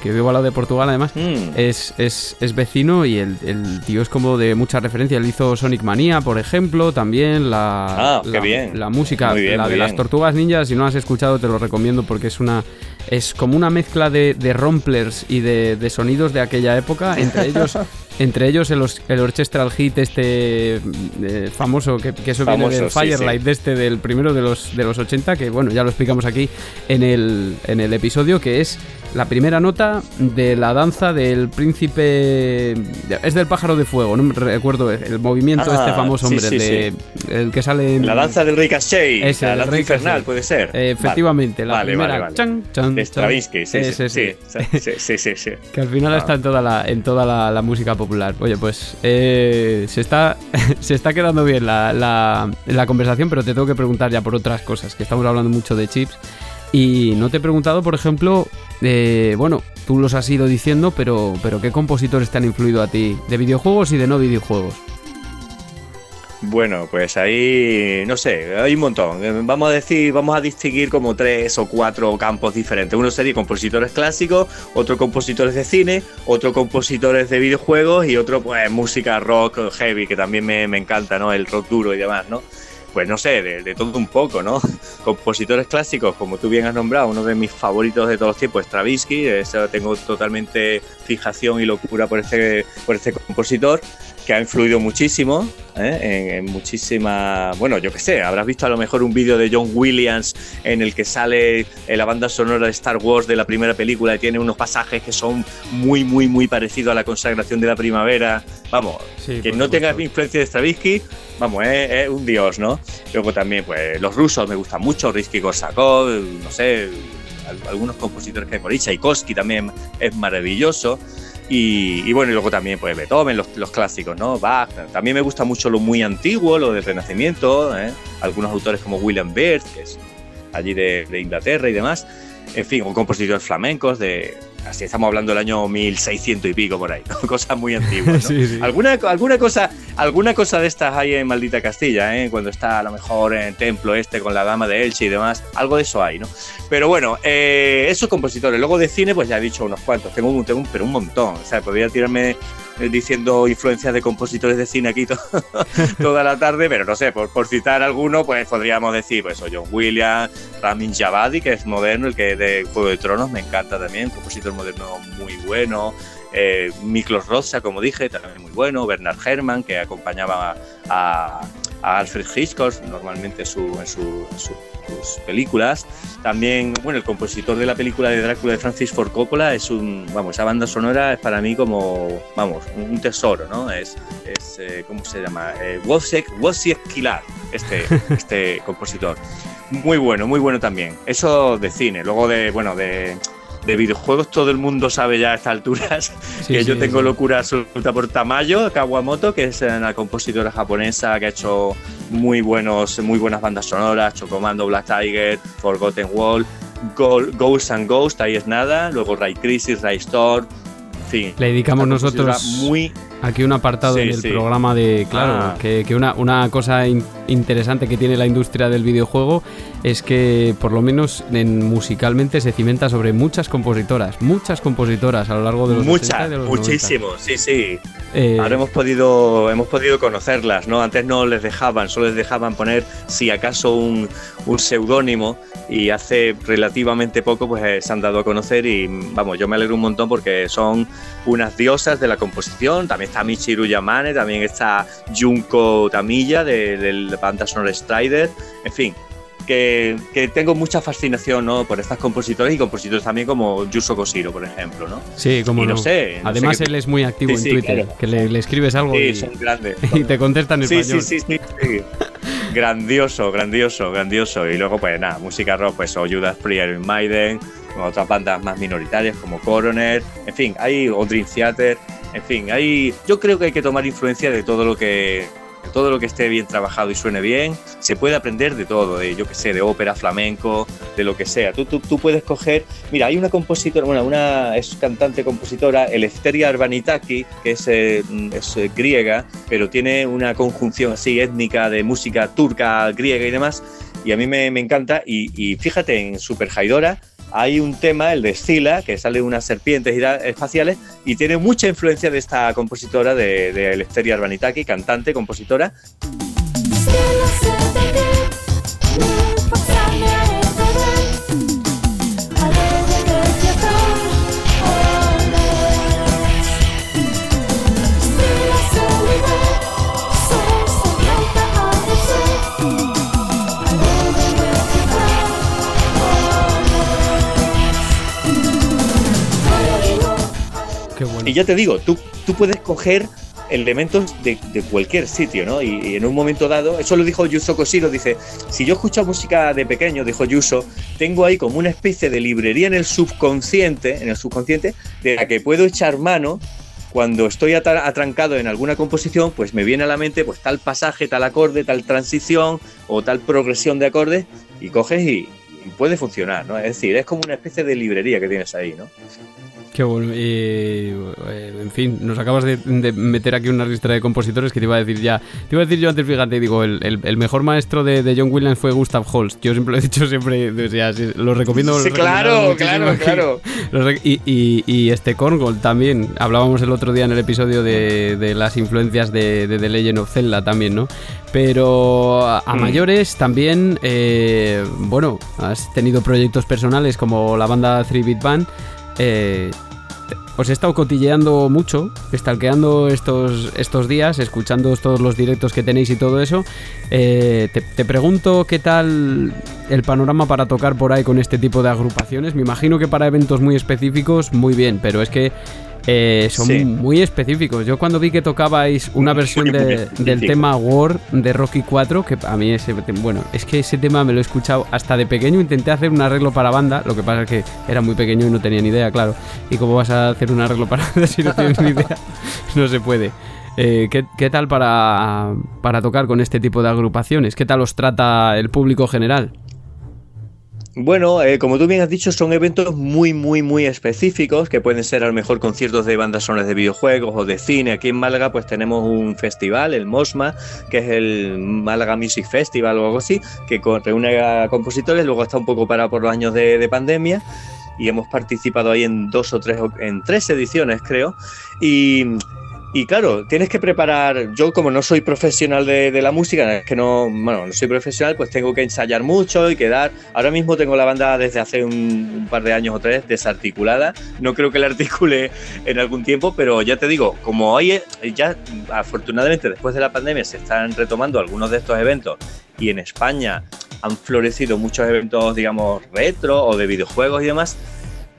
que vivo al lado de Portugal además, mm. es, es, es, vecino y el, el, tío es como de mucha referencia. Él hizo Sonic Mania, por ejemplo, también la, ah, la, bien. la, música, la de las tortugas ninjas, si no has escuchado te lo recomiendo porque es una es como una mezcla de, de romplers y de, de, sonidos de aquella época, entre *laughs* ellos entre ellos el, el orchestral hit este eh, famoso que, que eso viene del Firelight de este del primero de los de los 80 que bueno ya lo explicamos aquí en el, en el episodio que es la primera nota de la danza del príncipe. Es del pájaro de fuego, no me recuerdo el movimiento este ah, famoso, hombre, de, el que sale en. La danza del ricochet. Ese, la danza infernal, puede ser. efectivamente, la primera. de Stravinsky, sí, sí, sí, sí, sí, *laughs* Que al final está en toda la, en toda la, música popular. Oye, pues eh, se, está, *laughs* se está quedando bien la, la, la conversación, pero te tengo que preguntar ya por otras cosas, que estamos hablando mucho de chips. Y no te he preguntado, por ejemplo, eh, bueno, tú los has ido diciendo, pero, pero ¿qué compositores te han influido a ti de videojuegos y de no videojuegos? Bueno, pues ahí, no sé, hay un montón. Vamos a decir, vamos a distinguir como tres o cuatro campos diferentes. Uno sería compositores clásicos, otro compositores de cine, otro compositores de videojuegos y otro, pues, música rock heavy, que también me, encanta, ¿no? El rock duro y demás, ¿no? Pues no sé, de, todo un poco, ¿no? *laughs* Compositores clásicos, como tú bien has nombrado, uno de mis favoritos de todos los tiempos Stravinsky, tengo totalmente fijación y locura por este, por este compositor que ha influido muchísimo ¿eh? en, muchísima. Bueno, yo qué sé, habrás visto a lo mejor un vídeo de John Williams en el que sale la banda sonora de Star Wars de la primera película y tiene unos pasajes que son muy, muy, muy parecidos a la consagración de la primavera. Vamos, que no tenga influencia de Stravinsky, vamos, es, un dios, ¿no? Luego también, pues los rusos me gustan mucho, Risky Korsakov, no sé, algunos compositores que hay por ahí, Tchaikovsky también es maravilloso. Y, bueno, y luego también pues Beethoven, los, los, clásicos, ¿no? Bach. También me gusta mucho lo muy antiguo, lo del Renacimiento, ¿eh? algunos autores como William Byrd, que es allí de, de Inglaterra y demás. En fin, o compositores flamencos de, Así estamos hablando del año 1600 y pico por ahí, *laughs* cosas muy antiguas. *laughs* ¿Alguna, alguna, cosa, alguna cosa de estas hay en Maldita Castilla, ¿eh? cuando está a lo mejor en el templo este con la dama de Elche y demás, algo de eso hay, ¿no? Pero bueno, eh, esos compositores, luego de cine, pues ya he dicho unos cuantos, tengo un, tengo un, pero un montón, o sea, podría tirarme eh, diciendo influencias de compositores de cine aquí *laughs* toda la tarde, pero no sé, por, por, citar alguno, pues podríamos decir, pues John Williams, Ramin Javadi, que es moderno, el que de Juego de Tronos me encanta también, compositor moderno muy bueno, eh, Miklos Rosa, como dije, también muy bueno, Bernard Herrmann, que acompañaba a, Alfred Hitchcock normalmente en sus películas. También, bueno, el compositor de la película de Drácula de Francis Ford Coppola es un, vamos, esa banda sonora es para mí como, vamos, un tesoro, ¿no? Es, es eh, ¿cómo se llama? Eh, Kilar, este, *laughs* este compositor. Muy bueno, muy bueno también. Eso de cine. Luego de, bueno, de de videojuegos todo el mundo sabe ya a estas alturas *laughs* que yo tengo locura absoluta por Tamayo Kawamoto, que es una compositora japonesa que ha hecho muy, buenos, muy buenas bandas sonoras, Chocomando, Black Tiger, Forgotten Wall, Ghosts and Ghost, ahí es nada, luego Ray Crisis, Ray Store, en fin. Le dedicamos nosotros muy aquí un apartado en el programa de, claro, ah. que, una, una, cosa interesante que tiene la industria del videojuego es que por lo menos en, musicalmente se cimenta sobre muchas compositoras, muchas compositoras a lo largo de los Muchas, muchísimo, sí, sí. Eh, Ahora hemos podido, hemos podido conocerlas, ¿no? Antes no les dejaban, solo les dejaban poner si acaso un, un seudónimo y hace relativamente poco pues eh, se han dado a conocer y vamos, yo me alegro un montón porque son unas diosas de la composición, también está Michiru Yamane, también está Junko Tamilla de, la banda sonora Strider, en fin, que, tengo mucha fascinación ¿no? por estas compositores y compositores también como Yuso Koshiro, por ejemplo. ¿no? Sí, como no. sé. Además, él es muy activo en Twitter, que le, escribes algo y, *laughs* y, te contesta en español. Sí, sí, sí. grandioso, grandioso, grandioso. Y luego, pues nada, música rock, pues o Judas Priest in Maiden, otras bandas más minoritarias como Coroner, en fin, hay o Dream Theater, en fin, hay, yo creo que hay que tomar influencia de todo lo que todo lo que esté bien trabajado y suene bien, se puede aprender de todo, de yo que sé, de ópera, flamenco, de lo que sea. Tú, tú, puedes coger, mira, hay una compositora, bueno, una es cantante compositora, Eleftheria Arbanitaki, que es, eh, eh, griega, pero tiene una conjunción así étnica de música turca, griega y demás, y a mí me, me encanta, y, y fíjate, en Super Haidora hay un tema, el de Scylla, que sale unas serpientes espaciales y tiene mucha influencia de esta compositora de, de Arbanitaki, cantante, compositora. Y ya te digo, tú, tú puedes coger elementos de, cualquier sitio, ¿no? Y, en un momento dado, eso lo dijo Yuso Koshiro, dice, si yo escucho música de pequeño, dijo Yuso, tengo ahí como una especie de librería en el subconsciente, en el subconsciente, de la que puedo echar mano cuando estoy atrancado en alguna composición, pues me viene a la mente pues tal pasaje, tal acorde, tal transición o tal progresión de acordes y coges y, puede funcionar, ¿no? Es decir, es como una especie de librería que tienes ahí, ¿no? Qué bueno. Y, eh, en fin, nos acabas de, meter aquí una lista de compositores que te iba a decir ya. Te iba a decir yo antes, fíjate, digo, el, mejor maestro de, John Williams fue Gustav Holst. Yo siempre lo he dicho, siempre, lo recomiendo. Sí, claro, claro, claro. *laughs* Y, este Korngold también. Hablábamos el otro día en el episodio de, las influencias de, The Legend of Zelda también, ¿no? Pero a, mm. mayores también, eh, bueno, has tenido proyectos personales como la banda 3-Bit Band. Eh, os he estado cotilleando mucho, stalkeando estos, estos días, escuchando todos los directos que tenéis y todo eso. Eh, te, pregunto qué tal el panorama para tocar por ahí con este tipo de agrupaciones. Me imagino que para eventos muy específicos, muy bien, pero es que eh, son muy específicos. Yo cuando vi que tocabais una versión del tema War de Rocky 4, que a mí ese, bueno, es que ese tema me lo he escuchado hasta de pequeño, intenté hacer un arreglo para banda, lo que pasa es que era muy pequeño y no tenía ni idea, claro. ¿Y cómo vas a hacer un arreglo para banda *laughs* si no tienes ni idea? No se puede. Eh, ¿qué, tal para, para tocar con este tipo de agrupaciones? ¿Qué tal os trata el público general? Bueno, eh, como tú bien has dicho, son eventos muy, muy, muy específicos que pueden ser a lo mejor conciertos de bandas sonoras de videojuegos o de cine. Aquí en Málaga pues tenemos un festival, el MOSMA, que es el Málaga Music Festival o algo así, que reúne a compositores, luego está un poco parado por los años de, de pandemia y hemos participado ahí en dos o tres, en tres ediciones creo. Y y claro, tienes que preparar, yo como no soy profesional de, la música, es que no, bueno, no soy profesional, pues tengo que ensayar mucho y quedar. Ahora mismo tengo la banda desde hace un, par de años o tres desarticulada. No creo que la articule en algún tiempo, pero ya te digo, como hoy ya afortunadamente después de la pandemia se están retomando algunos de estos eventos y en España han florecido muchos eventos, digamos, retro o de videojuegos y demás.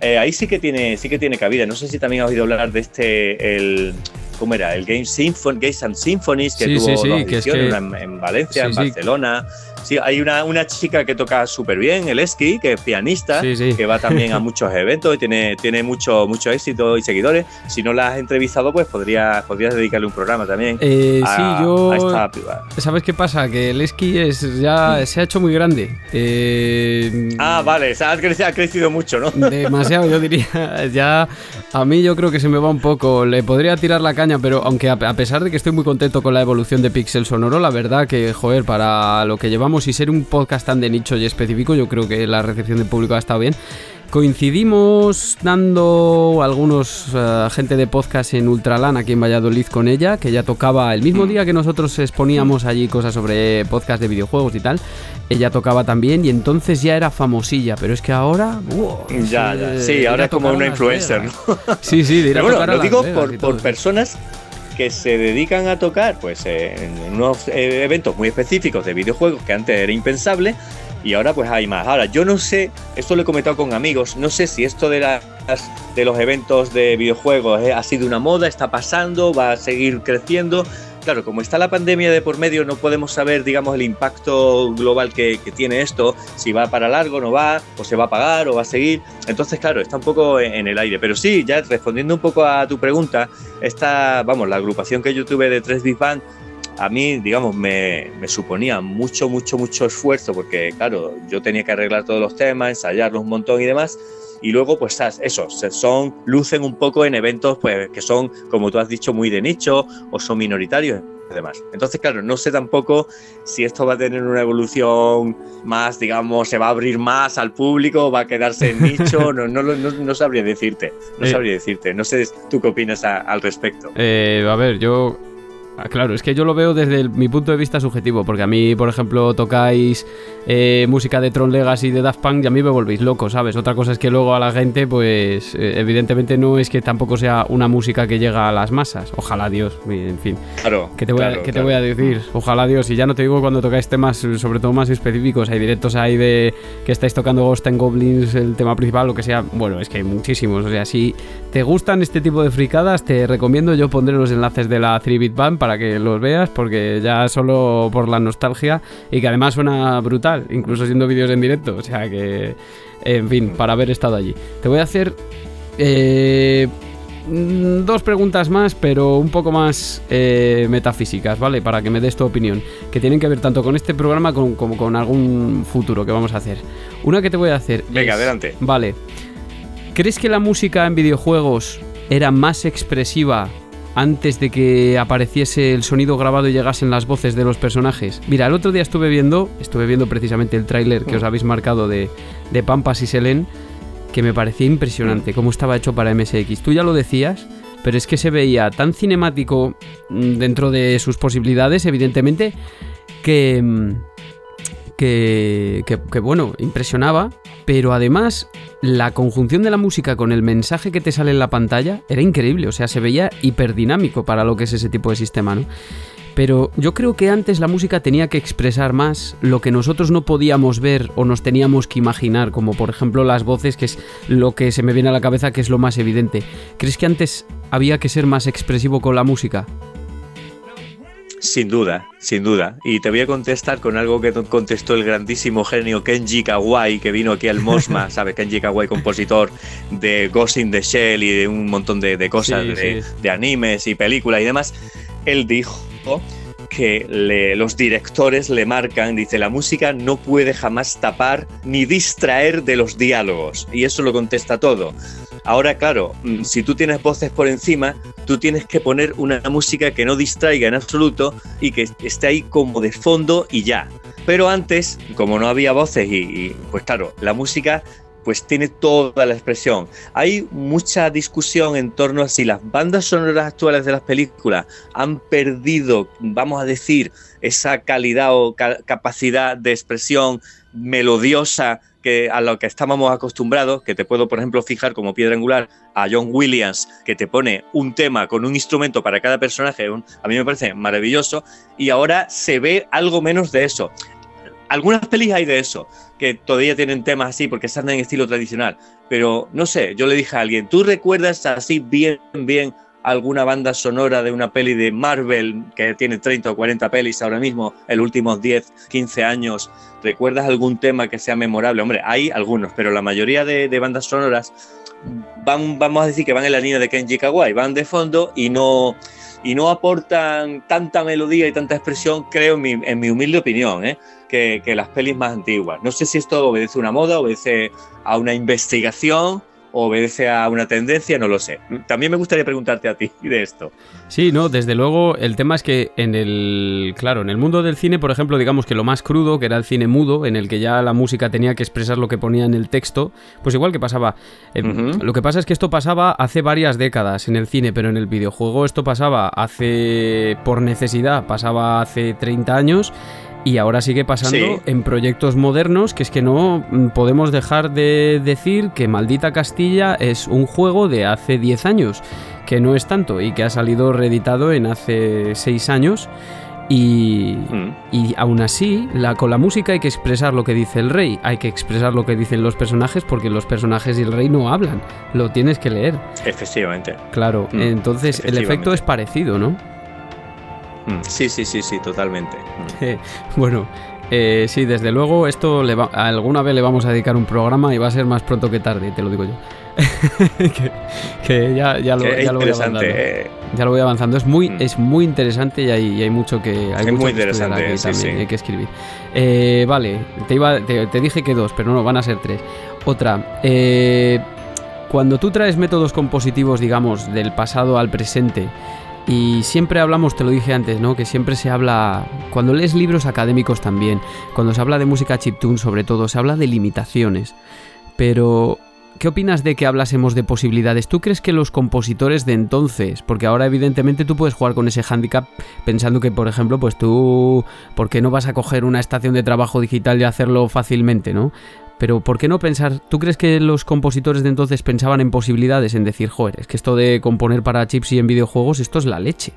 Eh, ahí sí que tiene sí que tiene cabida. No sé si también has oído hablar de este el ¿cómo era? El Game Symphony, Games and Symphonies, que tuvo dos ediciones, en, Valencia, en Barcelona. Sí, hay una, una chica que toca súper bien, el esqui, que es pianista, que va también a *laughs* muchos eventos y tiene, tiene mucho, mucho éxito y seguidores. Si no la has entrevistado, pues podrías, podrías dedicarle un programa también. Eh, sí, yo. ¿Sabes qué pasa? Que el esquí es, ya se ha hecho muy grande. Eh, ah, vale, ha crecido, ha crecido mucho, ¿no? *laughs* Demasiado, yo diría. Ya a mí yo creo que se me va un poco. Le podría tirar la caña, pero aunque a pesar de que estoy muy contento con la evolución de Pixel Sonoro, la verdad que, joder, para lo que llevamos y ser un podcast tan de nicho y específico, yo creo que la recepción del público ha estado bien. Coincidimos dando algunos uh, gente de podcast en Ultralan aquí en Valladolid con ella, que ya tocaba el mismo día que nosotros exponíamos allí cosas sobre podcast de videojuegos y tal. Ella tocaba también y entonces ya era famosilla, pero es que ahora. ya, ya. Sí, ahora es como una influencer, ¿no? Sí, sí, de bueno, lo digo por, por personas que se dedican a tocar pues en unos eh, eventos muy específicos de videojuegos que antes era impensable y ahora pues hay más. Ahora, yo no sé, esto lo he comentado con amigos, no sé si esto de, las, de los eventos de videojuegos eh, ha sido una moda, está pasando, va a seguir creciendo claro, como está la pandemia de por medio, no podemos saber, digamos, el impacto global que, tiene esto, si va para largo, no va, o se va a pagar, o va a seguir. Entonces, claro, está un poco en, el aire. Pero sí, ya respondiendo un poco a tu pregunta, esta, vamos, la agrupación que yo tuve de 3 Big Band, a mí, digamos, me, me, suponía mucho, mucho, mucho esfuerzo, porque, claro, yo tenía que arreglar todos los temas, ensayarlos un montón y demás y luego pues eso, son, lucen un poco en eventos pues que son, como tú has dicho, muy de nicho o son minoritarios demás. Entonces, claro, no sé tampoco si esto va a tener una evolución más, digamos, se va a abrir más al público, va a quedarse en nicho, *laughs* no, no, no, no sabría decirte, no eh. sabría decirte, no sé tú qué opinas al respecto. Eh, a ver, yo Ah, claro, es que yo lo veo desde mi punto de vista subjetivo, porque a mí, por ejemplo, tocáis eh, música de Tron Legacy de Daft Punk y a mí me volvéis loco, ¿sabes? Otra cosa es que luego a la gente, pues eh, evidentemente no es que tampoco sea una música que llega a las masas. Ojalá Dios, en fin. Claro. ¿Qué te voy, a, te voy a decir? Ojalá Dios, y ya no te digo cuando tocáis temas sobre todo más específicos, hay directos ahí de que estáis tocando Ghost and Goblins, el tema principal, lo que sea. Bueno, es que hay muchísimos, o sea, si te gustan este tipo de fricadas, te recomiendo, yo pondré los enlaces de la 3-Bit Band para que los veas, porque ya solo por la nostalgia y que además suena brutal, incluso siendo vídeos en directo, o sea que, en fin, para haber estado allí. Te voy a hacer... Eh, mm, dos preguntas más, pero un poco más eh, metafísicas, ¿vale? Para que me des tu opinión, que tienen que ver tanto con este programa como, con algún futuro que vamos a hacer. Una que te voy a hacer. Venga, adelante. Vale. ¿Crees que la música en videojuegos era más expresiva antes de que apareciese el sonido grabado y llegasen las voces de los personajes. Mira, el otro día estuve viendo, estuve viendo precisamente el tráiler que os habéis marcado de, Pampas y Selene, que me parecía impresionante cómo estaba hecho para MSX. Tú ya lo decías, pero es que se veía tan cinemático mm, dentro de sus posibilidades, evidentemente, que, mm, que, que, bueno, impresionaba, pero además la conjunción de la música con el mensaje que te sale en la pantalla era increíble, o sea, se veía hiperdinámico para lo que es ese tipo de sistema, ¿no? Pero yo creo que antes la música tenía que expresar más lo que nosotros no podíamos ver o nos teníamos que imaginar, como por ejemplo las voces, que es lo que se me viene a la cabeza, que es lo más evidente. ¿Crees que antes había que ser más expresivo con la música? Sin duda, sin duda. Y te voy a contestar con algo que contestó el grandísimo genio Kenji Kawai, que vino aquí al Mosma, *laughs* ¿sabes? Kenji Kawai, compositor de Ghost in the Shell y de un montón de, cosas, de, animes y películas y demás. Él dijo que los directores le marcan, dice, la música no puede jamás tapar ni distraer de los diálogos. Y eso lo contesta todo. Ahora, claro, mm, si tú tienes voces por encima, tú tienes que poner una música que no distraiga en absoluto y que esté ahí como de fondo y ya. Pero antes, como no había voces y, pues claro, la música pues tiene toda la expresión. Hay mucha discusión en torno a si las bandas sonoras actuales de las películas han perdido, vamos a decir, esa calidad o capacidad de expresión melodiosa que a lo que estábamos acostumbrados, que te puedo, por ejemplo, fijar como piedra angular a John Williams, que te pone un tema con un instrumento para cada personaje, a mí me parece maravilloso, y ahora se ve algo menos de eso. Algunas pelis hay de eso, que todavía tienen temas así porque están en estilo tradicional, pero no sé, yo le dije a alguien, ¿tú recuerdas así bien, bien alguna banda sonora de una peli de Marvel que tiene 30 o 40 pelis ahora mismo, en los últimos 10, 15 años, ¿recuerdas algún tema que sea memorable? Hombre, hay algunos, pero la mayoría de, bandas sonoras van, vamos a decir que van en la línea de Kenji Kawai, van de fondo y no, y no aportan tanta melodía y tanta expresión, creo, en mi, en mi humilde opinión, ¿eh? Que, que las pelis más antiguas. No sé si esto obedece a una moda, obedece a una investigación obedece a una tendencia, no lo sé. También me gustaría preguntarte a ti *laughs* de esto. Sí, no, desde luego el tema es que en el, claro, en el mundo del cine, por ejemplo, digamos que lo más crudo, que era el cine mudo, en el que ya la música tenía que expresar lo que ponía en el texto, pues igual que pasaba. Eh, lo que pasa es que esto pasaba hace varias décadas en el cine, pero en el videojuego esto pasaba hace por necesidad, pasaba hace 30 años y ahora sigue pasando en proyectos modernos, que es que no mm, podemos dejar de decir que Maldita Castilla es un juego de hace 10 años, que no es tanto y que ha salido reeditado en hace 6 años. Y, mm. y, aún así, la, con la música hay que expresar lo que dice el rey, hay que expresar lo que dicen los personajes, porque los personajes y el rey no hablan, lo tienes que leer. Efectivamente. Claro, mm. entonces el efecto es parecido, ¿no? Mm. Sí, sí, sí, sí, totalmente. *laughs* Bueno, eh, sí, desde luego, esto le alguna vez le vamos a dedicar un programa y va a ser más pronto que tarde, te lo digo yo. *laughs* que, ya, ya, lo, ya lo, voy avanzando. Eh. Ya lo voy avanzando. Es muy, mm. es muy interesante y hay, hay mucho que. Hay es muy interesante. Hay que escribir. Eh, vale, te, iba, te, dije que dos, pero no, van a ser tres. Otra. cuando tú traes métodos compositivos, digamos, del pasado al presente y siempre hablamos, te lo dije antes, ¿no? Que siempre se habla, cuando lees libros académicos también, cuando se habla de música chiptune sobre todo, se habla de limitaciones. Pero, ¿qué opinas de que hablásemos de posibilidades? ¿Tú crees que los compositores de entonces, porque ahora evidentemente tú puedes jugar con ese handicap pensando que, por ejemplo, pues tú, ¿por qué no vas a coger una estación de trabajo digital y hacerlo fácilmente, ¿no? Pero ¿por qué no pensar? ¿Tú crees que los compositores de entonces pensaban en posibilidades, en decir, joder, es que esto de componer para chips y en videojuegos, esto es la leche?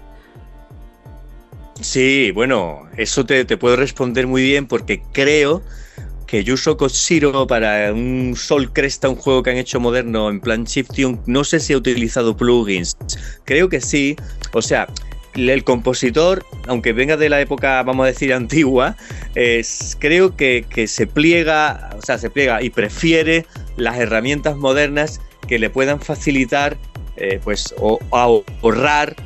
Sí, bueno, eso te, puedo responder muy bien porque creo que Yuso Koshiro para un Sol Cresta, un juego que han hecho moderno en plan chiptune, no sé si ha utilizado plugins. Creo que sí. O sea, el compositor, aunque venga de la época, vamos a decir, antigua, creo que, se pliega, o sea, se pliega y prefiere las herramientas modernas que le puedan facilitar eh, pues ahorrar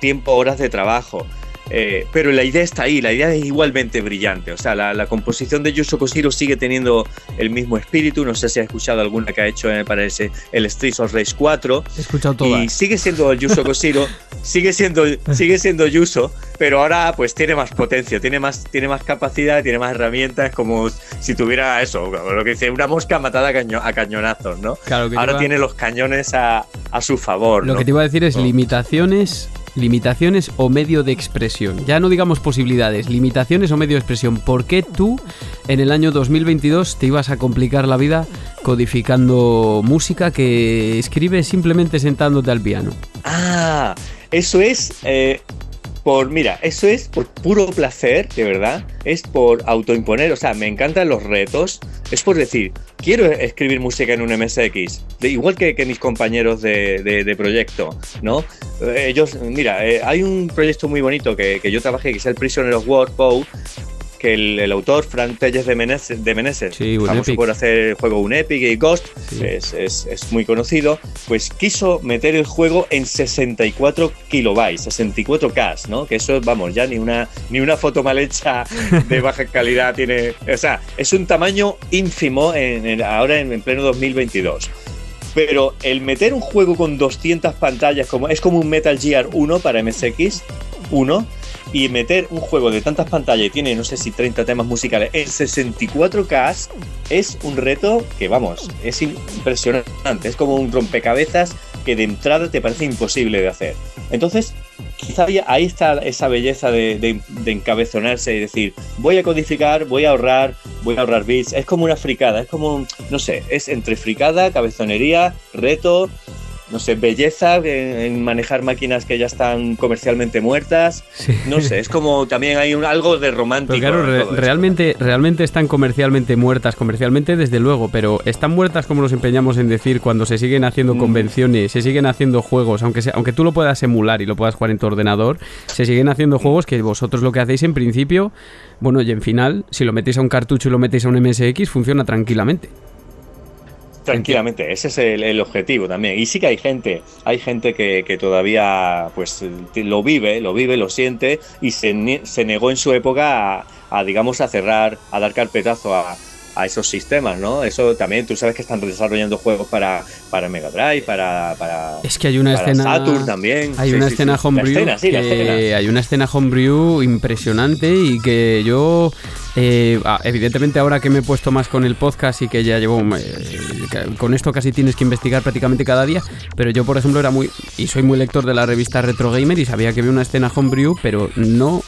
tiempo, horas de trabajo. Eh, pero la idea está ahí, la idea es igualmente brillante. O sea, la, composición de Yuso Koshiro sigue teniendo el mismo espíritu. No sé si has escuchado alguna que ha hecho, me parece, el Streets of Rage 4. He escuchado todo. Y sigue siendo el Yuso Koshiro, *laughs* sigue siendo, sigue siendo Yuso, pero ahora pues tiene más potencia, tiene más, tiene más capacidad, tiene más herramientas, como si tuviera eso, lo que dice, una mosca matada a, cañonazos, ¿no? Claro ahora tiene los cañones a, su favor. Lo que te iba a decir es limitaciones limitaciones o medio de expresión. Ya no digamos posibilidades, limitaciones o medio de expresión. ¿Por qué tú en el año 2022 te ibas a complicar la vida codificando música que escribes simplemente sentándote al piano? Ah, eso es eh, por, mira, eso es por puro placer, de verdad, es por autoimponer, o sea, me encantan los retos, es por decir, quiero escribir música en un MSX, igual que, mis compañeros de, proyecto, ¿no? Eh, ellos, mira, eh, hay un proyecto muy bonito que, que yo trabajé, que es el Prisoner of War, Poe, que el, autor, Frank Telles de Meneses, de Meneses famoso por hacer el juego Un Epic y Ghost, es, es, muy conocido, pues quiso meter el juego en 64 kilobytes, 64K, ¿no? Que eso, vamos, ya ni una, ni una foto mal hecha *laughs* de baja calidad tiene. O sea, es un tamaño ínfimo en, ahora en, en pleno 2022 pero el meter un juego con 200 pantallas como es como un Metal Gear 1 para MSX 1 y meter un juego de tantas pantallas y tiene, no sé si 30 temas musicales en 64K es un reto que, vamos, es impresionante. Es como un rompecabezas que de entrada te parece imposible de hacer. Entonces, quizá ahí está esa belleza de, encabezonarse y decir, voy a codificar, voy a ahorrar, voy a ahorrar bits. Es como una fricada, es como, no sé, es entre fricada, cabezonería, reto, no sé, belleza en, manejar máquinas que ya están comercialmente muertas. No sé, es como también hay un, algo de romántico. claro, realmente, realmente están comercialmente muertas, comercialmente desde luego, pero están muertas como nos empeñamos en decir cuando se siguen haciendo mm. convenciones, se siguen haciendo juegos, aunque, aunque tú lo puedas emular y lo puedas jugar en tu ordenador, se siguen haciendo juegos que vosotros lo que hacéis en principio, bueno, y en final, si lo metéis a un cartucho y lo metéis a un MSX, funciona tranquilamente. Tranquilamente, ese es el, objetivo también. Y sí que hay gente, hay gente que, todavía pues lo vive, lo vive, lo siente y se, se negó en su época a, digamos, a cerrar, a dar carpetazo a, a esos sistemas, ¿no? Eso también, tú sabes que están desarrollando juegos para, para Mega Drive, para, para Es que hay una escena Saturn también. Hay una escena homebrew hay una escena homebrew impresionante y que yo eh, evidentemente ahora que me he puesto más con el podcast y que ya llevo eh, con esto casi tienes que investigar prácticamente cada día, pero yo por ejemplo era muy y soy muy lector de la revista Retro Gamer y sabía que había una escena homebrew, pero no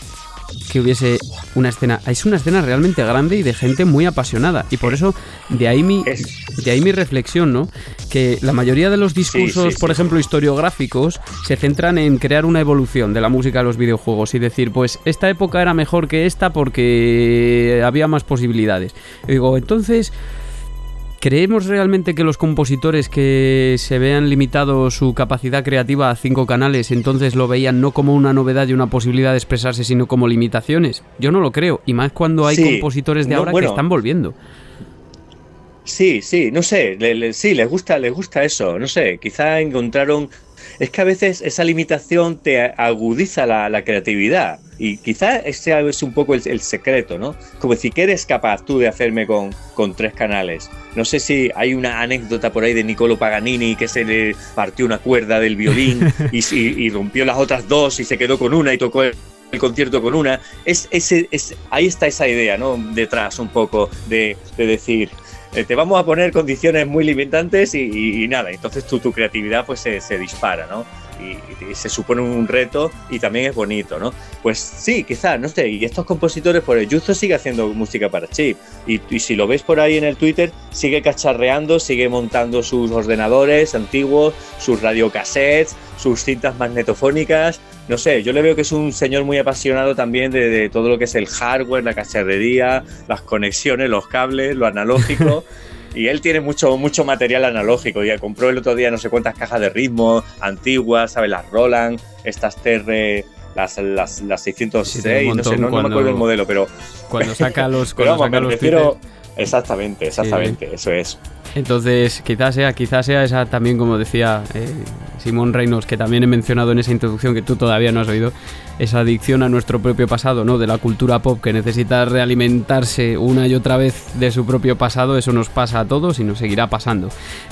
que hubiese una escena. Es una escena realmente grande y de gente muy apasionada. Y por eso, de ahí mi, de ahí mi reflexión, ¿no? Que la mayoría de los discursos, por ejemplo, historiográficos, se centran en crear una evolución de la música de los videojuegos y decir, pues esta época era mejor que esta porque había más posibilidades. Y digo, entonces. ¿Creemos realmente que los compositores que se vean limitado su capacidad creativa a cinco canales entonces lo veían no como una novedad y una posibilidad de expresarse, sino como limitaciones? Yo no lo creo, y más cuando hay compositores de ahora que están volviendo. Sí, sí, no sé, sí, les gusta, les gusta eso, no sé, quizá encontraron es que a veces esa limitación te agudiza la, creatividad y quizás ese es un poco el, secreto, ¿no? Como si que eres capaz tú de hacerme con, con, tres canales. No sé si hay una anécdota por ahí de Niccolo Paganini que se le partió una cuerda del violín *laughs* y, rompió las otras dos y se quedó con una y tocó el, concierto con una. Es, ese, es, ahí está esa idea, ¿no? Detrás un poco de, de decir, te vamos a poner condiciones muy limitantes y, nada, entonces tu, tu creatividad pues se, se dispara, ¿no? Y, se supone un reto y también es bonito, ¿no? Pues sí, quizás, no sé, y estos compositores, por el Justo sigue haciendo música para chip y, y, si lo ves por ahí en el Twitter, sigue cacharreando, sigue montando sus ordenadores antiguos, sus radiocassettes, sus cintas magnetofónicas, no sé, yo le veo que es un señor muy apasionado también de, todo lo que es el hardware, la cacharrería, las conexiones, los cables, lo analógico. *laughs* y él tiene mucho, mucho material analógico. Ya compró el otro día no sé cuántas cajas de ritmo antiguas, ¿sabes? Las Roland, estas TR, las, las, las 606, no sé, no, me acuerdo el modelo, pero. Cuando saca los. *laughs* Cuando saca los Exactamente, exactamente, eso es. Entonces, quizás sea, quizás sea esa también, como decía, eh, Simón Reynolds, que también he mencionado en esa introducción que tú todavía no has oído, esa adicción a nuestro propio pasado, ¿no? De la cultura pop que necesita realimentarse una y otra vez de su propio pasado, eso nos pasa a todos y nos seguirá pasando.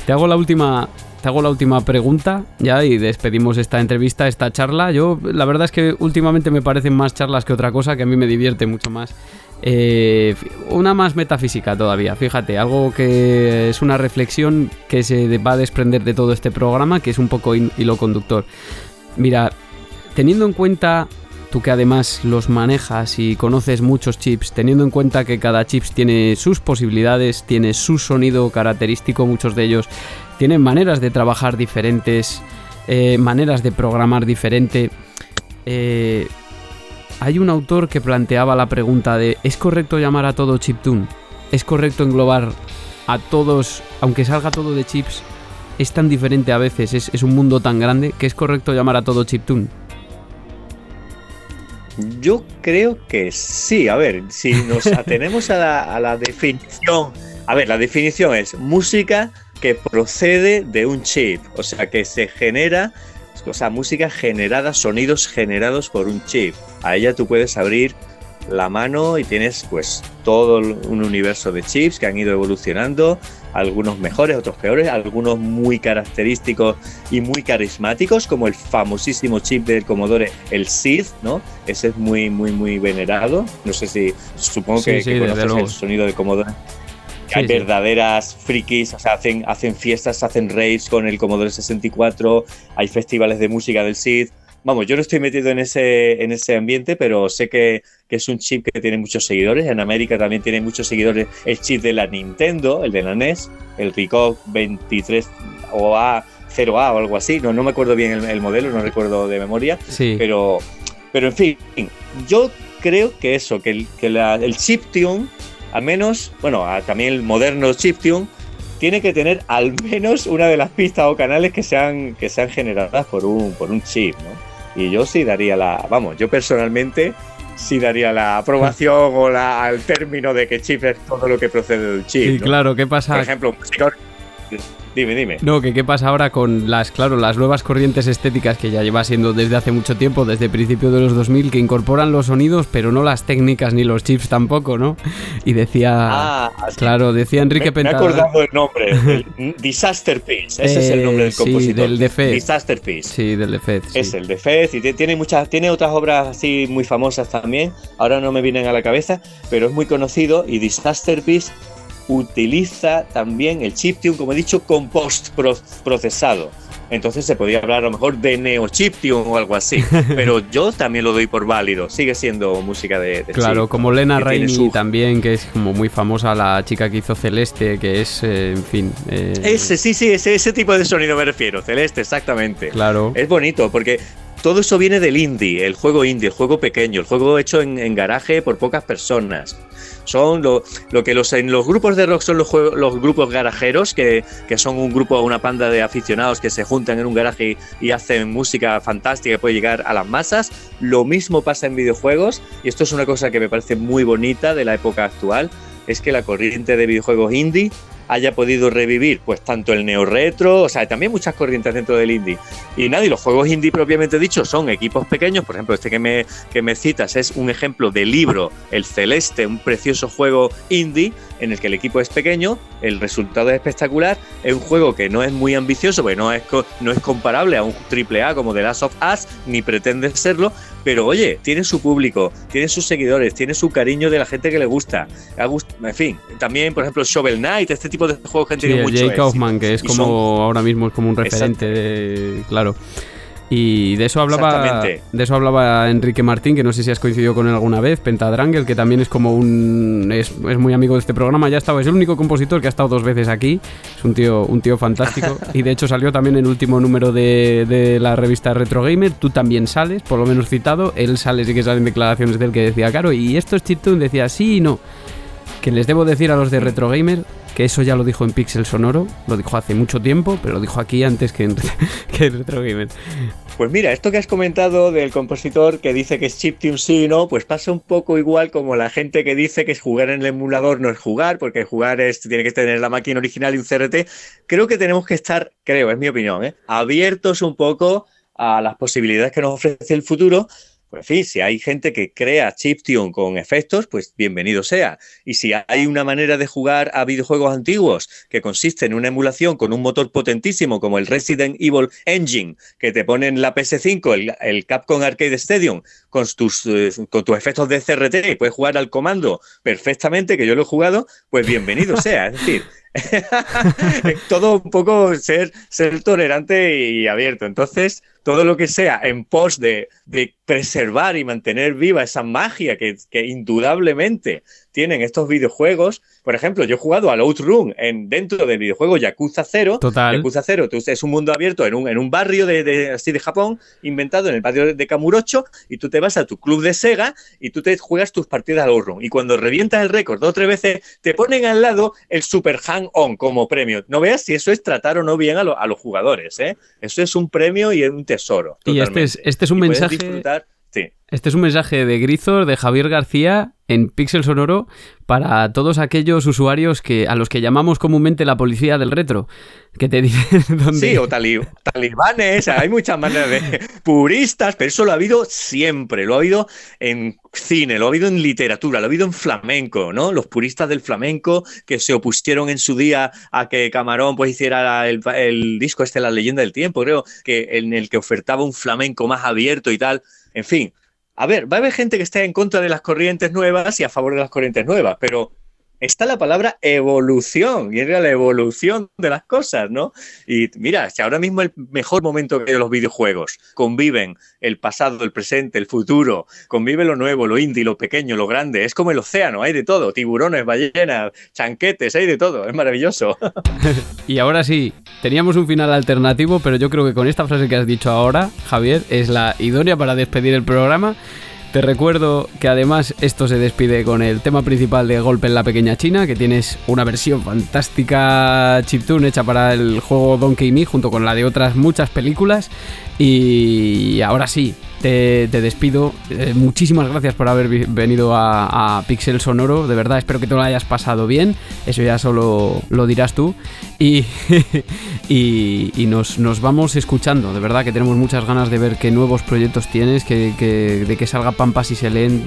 Te hago la última te hago la última pregunta ya y despedimos esta entrevista, esta charla. Yo la verdad es que últimamente me parecen más charlas que otra cosa, que a mí me divierte mucho más. Eh, una más metafísica todavía, fíjate, algo que es una reflexión que se va a desprender de todo este programa, que es un poco hilo conductor. Mira, teniendo en cuenta tú que además los manejas y conoces muchos chips, teniendo en cuenta que cada chip tiene sus posibilidades, tiene su sonido característico, muchos de ellos tienen maneras de trabajar diferentes, eh, maneras de programar diferente. Eh, hay un autor que planteaba la pregunta de ¿es correcto llamar a todo chiptune? ¿Es correcto englobar a todos, aunque salga todo de chips? Es tan diferente a veces, es, un mundo tan grande que es correcto llamar a todo chiptune. Yo creo que sí. A ver, si nos *laughs* atenemos a la definición. A ver, la definición es música que procede de un chip, o sea, que se genera, o sea, música generada, sonidos generados por un chip. A ella tú puedes abrir la mano y tienes pues todo un universo de chips que han ido evolucionando, algunos mejores, otros peores, algunos muy característicos y muy carismáticos, como el famosísimo chip del Commodore, el SID, ¿no? Ese es muy, muy, muy venerado. No sé si, supongo que, conoces el sonido de Commodore hay verdaderas frikis, o sea, hacen, hacen fiestas, hacen raves con el Commodore 64, hay festivales de música del SID. Vamos, yo no estoy metido en ese, en ese ambiente, pero sé que, es un chip que tiene muchos seguidores. En América también tiene muchos seguidores el chip de la Nintendo, el de la NES, el RICOG 23 o A 0A o algo así. No, no me acuerdo bien el, modelo, no recuerdo de memoria. Sí. Pero, pero en fin, yo creo que eso, que el, que la, el chiptune al menos, bueno, también el moderno chiptune, tiene que tener al menos una de las pistas o canales que sean, que sean generadas por un, por un chip, ¿no? Y yo sí daría la, vamos, yo personalmente sí daría la aprobación o la, al término de que chip es todo lo que procede del chip. Sí, claro, ¿qué pasa? Por ejemplo, Dime, dime. No, que qué pasa ahora con las, claro, las nuevas corrientes estéticas que ya lleva siendo desde hace mucho tiempo, desde principios de los 2000, que incorporan los sonidos, pero no las técnicas ni los chips tampoco, ¿no? Y decía, ah, claro, decía Enrique me, Me he acordado el nombre, el *laughs* Disaster Piece, ese es el nombre del eh, compositor. Sí, del de Fez. Disaster Piece. Sí, del de Fez. Es el de Fez y tiene muchas, tiene otras obras así muy famosas también. Ahora no me vienen a la cabeza, pero es muy conocido y Disaster Piece utiliza también el chiptune, como he dicho, con post procesado. Entonces se podría hablar a lo mejor de neo chiptune o algo así. *laughs* Pero yo también lo doy por válido. Sigue siendo música de, Claro, como Lena Rainey también, que es como muy famosa la chica que hizo Celeste, que es, eh, en fin. Eh, ese, sí, sí, ese, ese tipo de sonido me refiero. Celeste, exactamente. Claro. Es bonito porque todo eso viene del indie, el juego indie, el juego pequeño, el juego hecho en garaje por pocas personas son lo, que los, en los grupos de rock son los, grupos garajeros, que, son un grupo, una panda de aficionados que se juntan en un garaje y, hacen música fantástica que puede llegar a las masas. Lo mismo pasa en videojuegos, y esto es una cosa que me parece muy bonita de la época actual, es que la corriente de videojuegos indie haya podido revivir pues tanto el neo retro, o sea, también muchas corrientes dentro del indie. Y nadie, los juegos indie propiamente dicho son equipos pequeños, por ejemplo, este que me, que me citas es un ejemplo de libro, El Celeste, un precioso juego indie en el que el equipo es pequeño, el resultado es espectacular, es un juego que no es muy ambicioso, porque no es, no es comparable a un AAA como The Last of Us, ni pretende serlo, pero oye, tiene su público, tiene sus seguidores, tiene su cariño de la gente que le gusta. En fin, también, por ejemplo, Shovel Knight, este tipo de juegos que han tenido mucho Jake Kaufman, que es como ahora mismo es como un referente, de, claro. Y de eso hablaba de eso hablaba Enrique Martín, que no sé si has coincidido con él alguna vez, Pentadrangle, que también es como un es, muy amigo de este programa, ya estaba, es el único compositor que ha estado dos veces aquí, es un tío un tío fantástico *laughs* y de hecho salió también en el último número de, de, la revista Retro Gamer, tú también sales, por lo menos citado, él sale sí que salen declaraciones de él que decía, "Claro, y esto es chiptune", decía, "Sí y no." Que les debo decir a los de Retro Gamer que eso ya lo dijo en Pixel Sonoro, lo dijo hace mucho tiempo, pero lo dijo aquí antes que en, *laughs* que Gamer. Pues mira, esto que has comentado del compositor que dice que es chiptune sí y no, pues pasa un poco igual como la gente que dice que jugar en el emulador no es jugar, porque jugar es, tiene que tener la máquina original y un CRT. Creo que tenemos que estar, creo, es mi opinión, ¿eh? abiertos un poco a las posibilidades que nos ofrece el futuro pues fin, si hay gente que crea chiptune con efectos, pues bienvenido sea. Y si hay una manera de jugar a videojuegos antiguos que consiste en una emulación con un motor potentísimo como el Resident Evil Engine, que te pone en la PS5 el, Capcom Arcade Stadium con tus, eh, con tus efectos de CRT y puedes jugar al comando perfectamente, que yo lo he jugado, pues bienvenido sea. Es decir, *laughs* todo un poco ser, ser tolerante y abierto. Entonces, todo lo que sea en pos de, preservar y mantener viva esa magia que, indudablemente tienen estos videojuegos. Por ejemplo, yo he jugado al Outrun en, dentro del videojuego Yakuza 0. Total. Yakuza 0 es un mundo abierto en un, en un barrio de, así de Japón, inventado en el barrio de Kamurocho, y tú te vas a tu club de Sega y tú te juegas tus partidas al Outrun. Y cuando revientas el récord dos o tres veces, te ponen al lado el Super Hang On como premio. No veas si eso es tratar o no bien a, a los jugadores. ¿eh? Eso es un premio y un tesoro. Y este es, este es un mensaje. Este es un mensaje de Grizor, de Javier García, en Pixel Sonoro, para todos aquellos usuarios que a los que llamamos comúnmente la policía del retro. Que te *laughs* dicen dónde. Sí, o talibanes, hay muchas maneras de. *laughs* puristas, pero eso lo ha habido siempre. Lo ha habido en cine, lo ha habido en literatura, lo ha habido en flamenco, ¿no? Los puristas del flamenco que se opusieron en su día a que Camarón pues hiciera el, el disco este, La leyenda del tiempo, creo, que en el que ofertaba un flamenco más abierto y tal. En fin, a ver, va a haber gente que esté en contra de las corrientes nuevas y a favor de las corrientes nuevas, pero está la palabra evolución y era la evolución de las cosas, ¿no? Y mira, si ahora mismo el mejor momento que los videojuegos conviven el pasado, el presente, el futuro, convive lo nuevo, lo indie, lo pequeño, lo grande, es como el océano, hay de todo, tiburones, ballenas, chanquetes, hay de todo, es maravilloso. *laughs* y ahora sí, teníamos un final alternativo, pero yo creo que con esta frase que has dicho ahora, Javier, es la idónea para despedir el programa. Te recuerdo que además esto se despide con el tema principal de Golpe en la Pequeña China, que tienes una versión fantástica chiptune hecha para el juego Donkey Me junto con la de otras muchas películas. Y ahora sí, te, despido. Eh, muchísimas gracias por haber venido a, Pixel Sonoro. De verdad, espero que te lo hayas pasado bien. Eso ya solo lo dirás tú. Y, *laughs* y, nos, vamos escuchando. De verdad que tenemos muchas ganas de ver qué nuevos proyectos tienes, que, de que salga Pampas y se leen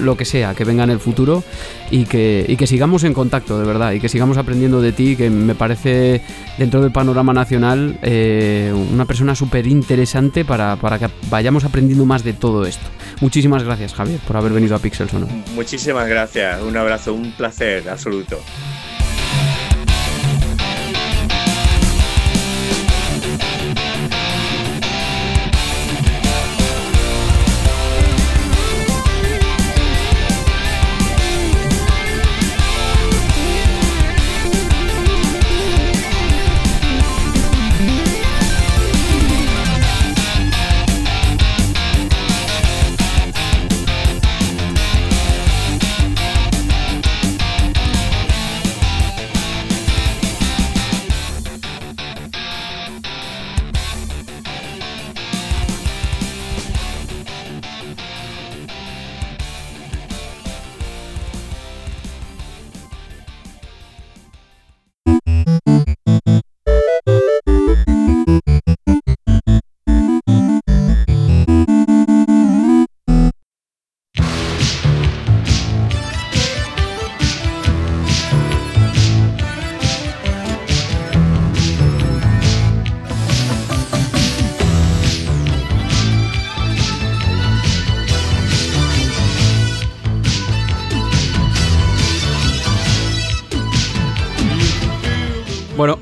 lo que sea, que venga en el futuro. Y que, que sigamos en contacto, de verdad. Y que sigamos aprendiendo de ti, que me parece dentro del panorama nacional eh, una persona súper interesante para, para que vayamos aprendiendo más de todo esto. Muchísimas gracias, Javier, por haber venido a Pixel Sonoro. Muchísimas gracias, un abrazo, un placer absoluto.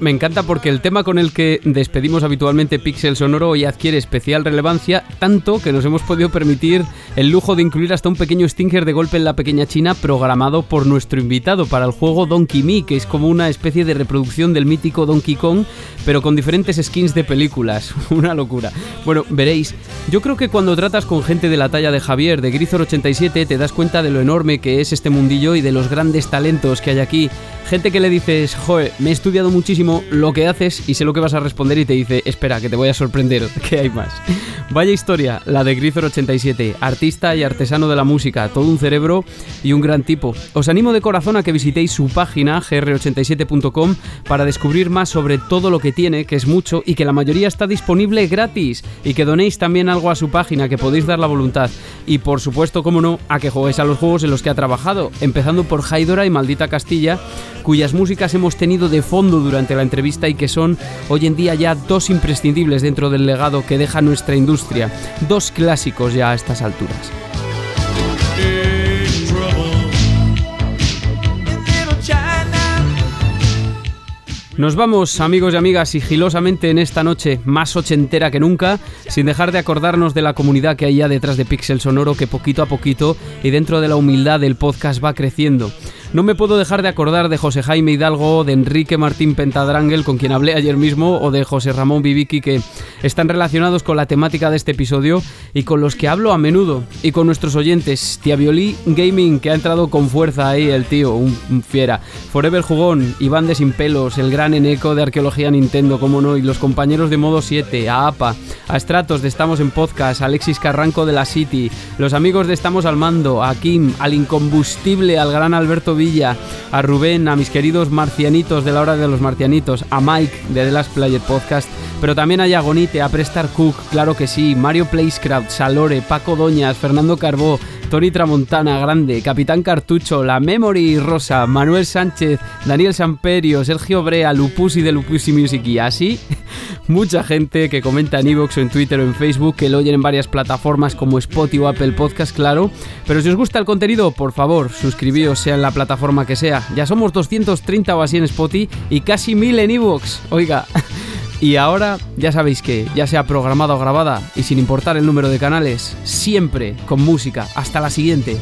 Me encanta porque el tema con el que despedimos habitualmente Pixel Sonoro hoy adquiere especial relevancia, tanto que nos hemos podido permitir el lujo de incluir hasta un pequeño stinger de golpe en la pequeña China programado por nuestro invitado para el juego Donkey Me, que es como una especie de reproducción del mítico Donkey Kong, pero con diferentes skins de películas. *laughs* Una locura. Bueno, veréis, yo creo que cuando tratas con gente de la talla de Javier, de Grizor87, te das cuenta de lo enorme que es este mundillo y de los grandes talentos que hay aquí. Gente que le dices, joe, me he estudiado mucho muchísimo lo que haces y sé lo que vas a responder y te dice, espera, que te voy a sorprender, *laughs* que hay más. Vaya historia, la de Grizor87, artista y artesano de la música, todo un cerebro y un gran tipo. Os animo de corazón a que visitéis su página gr87.com para descubrir más sobre todo lo que tiene, que es mucho y que la mayoría está disponible gratis y que donéis también algo a su página, que podéis dar la voluntad. Y por supuesto, como no, a que juguéis a los juegos en los que ha trabajado, empezando por Haidora y Maldita Castilla, cuyas músicas hemos tenido de fondo durante la entrevista y que son hoy en día ya dos imprescindibles dentro del legado que deja nuestra industria, dos clásicos ya a estas alturas. Nos vamos, amigos y amigas, sigilosamente en esta noche más ochentera que nunca, sin dejar de acordarnos de la comunidad que hay ya detrás de Pixel Sonoro, que poquito a poquito y dentro de la humildad del podcast va creciendo. No me puedo dejar de acordar de José Jaime Hidalgo, de Enrique Martín Pentadrangle, con quien hablé ayer mismo, o de José Ramón Viviki, que están relacionados con la temática de este episodio y con los que hablo a menudo, y con nuestros oyentes. Tía Violí Gaming, que ha entrado con fuerza ahí, el tío, un, fiera. Forever Jugón, Iván de Sin Pelos, el gran Eneco de Arqueología Nintendo, como no, y los compañeros de Modo 7, a APA, a Stratos de Estamos en Podcast, Alexis Carranco de la City, los amigos de Estamos al Mando, a Kim, al incombustible, al gran Alberto Villa, a Rubén, a mis queridos marcianitos de la hora de los marcianitos, a Mike de The Last Player Podcast, pero también a Yagonite, a Prestar Cook, claro que sí, Mario Placecraft, Salore, Paco Doñas, Fernando Carbó, Tony Tramontana, Grande, Capitán Cartucho, La Memory Rosa, Manuel Sánchez, Daniel Samperio, Sergio Brea, Lupus y de Lupus y Music y así *laughs* mucha gente que comenta en Evox o en Twitter o en Facebook que lo oyen en varias plataformas como Spotify o Apple Podcast, claro. Pero si os gusta el contenido, por favor, suscribíos sea en la plataforma que sea. Ya somos 230 o así en Spotify y casi 1000 en Evox. Oiga. *laughs* Y ahora ya sabéis que, ya sea programada o grabada, y sin importar el número de canales, siempre con música. Hasta la siguiente.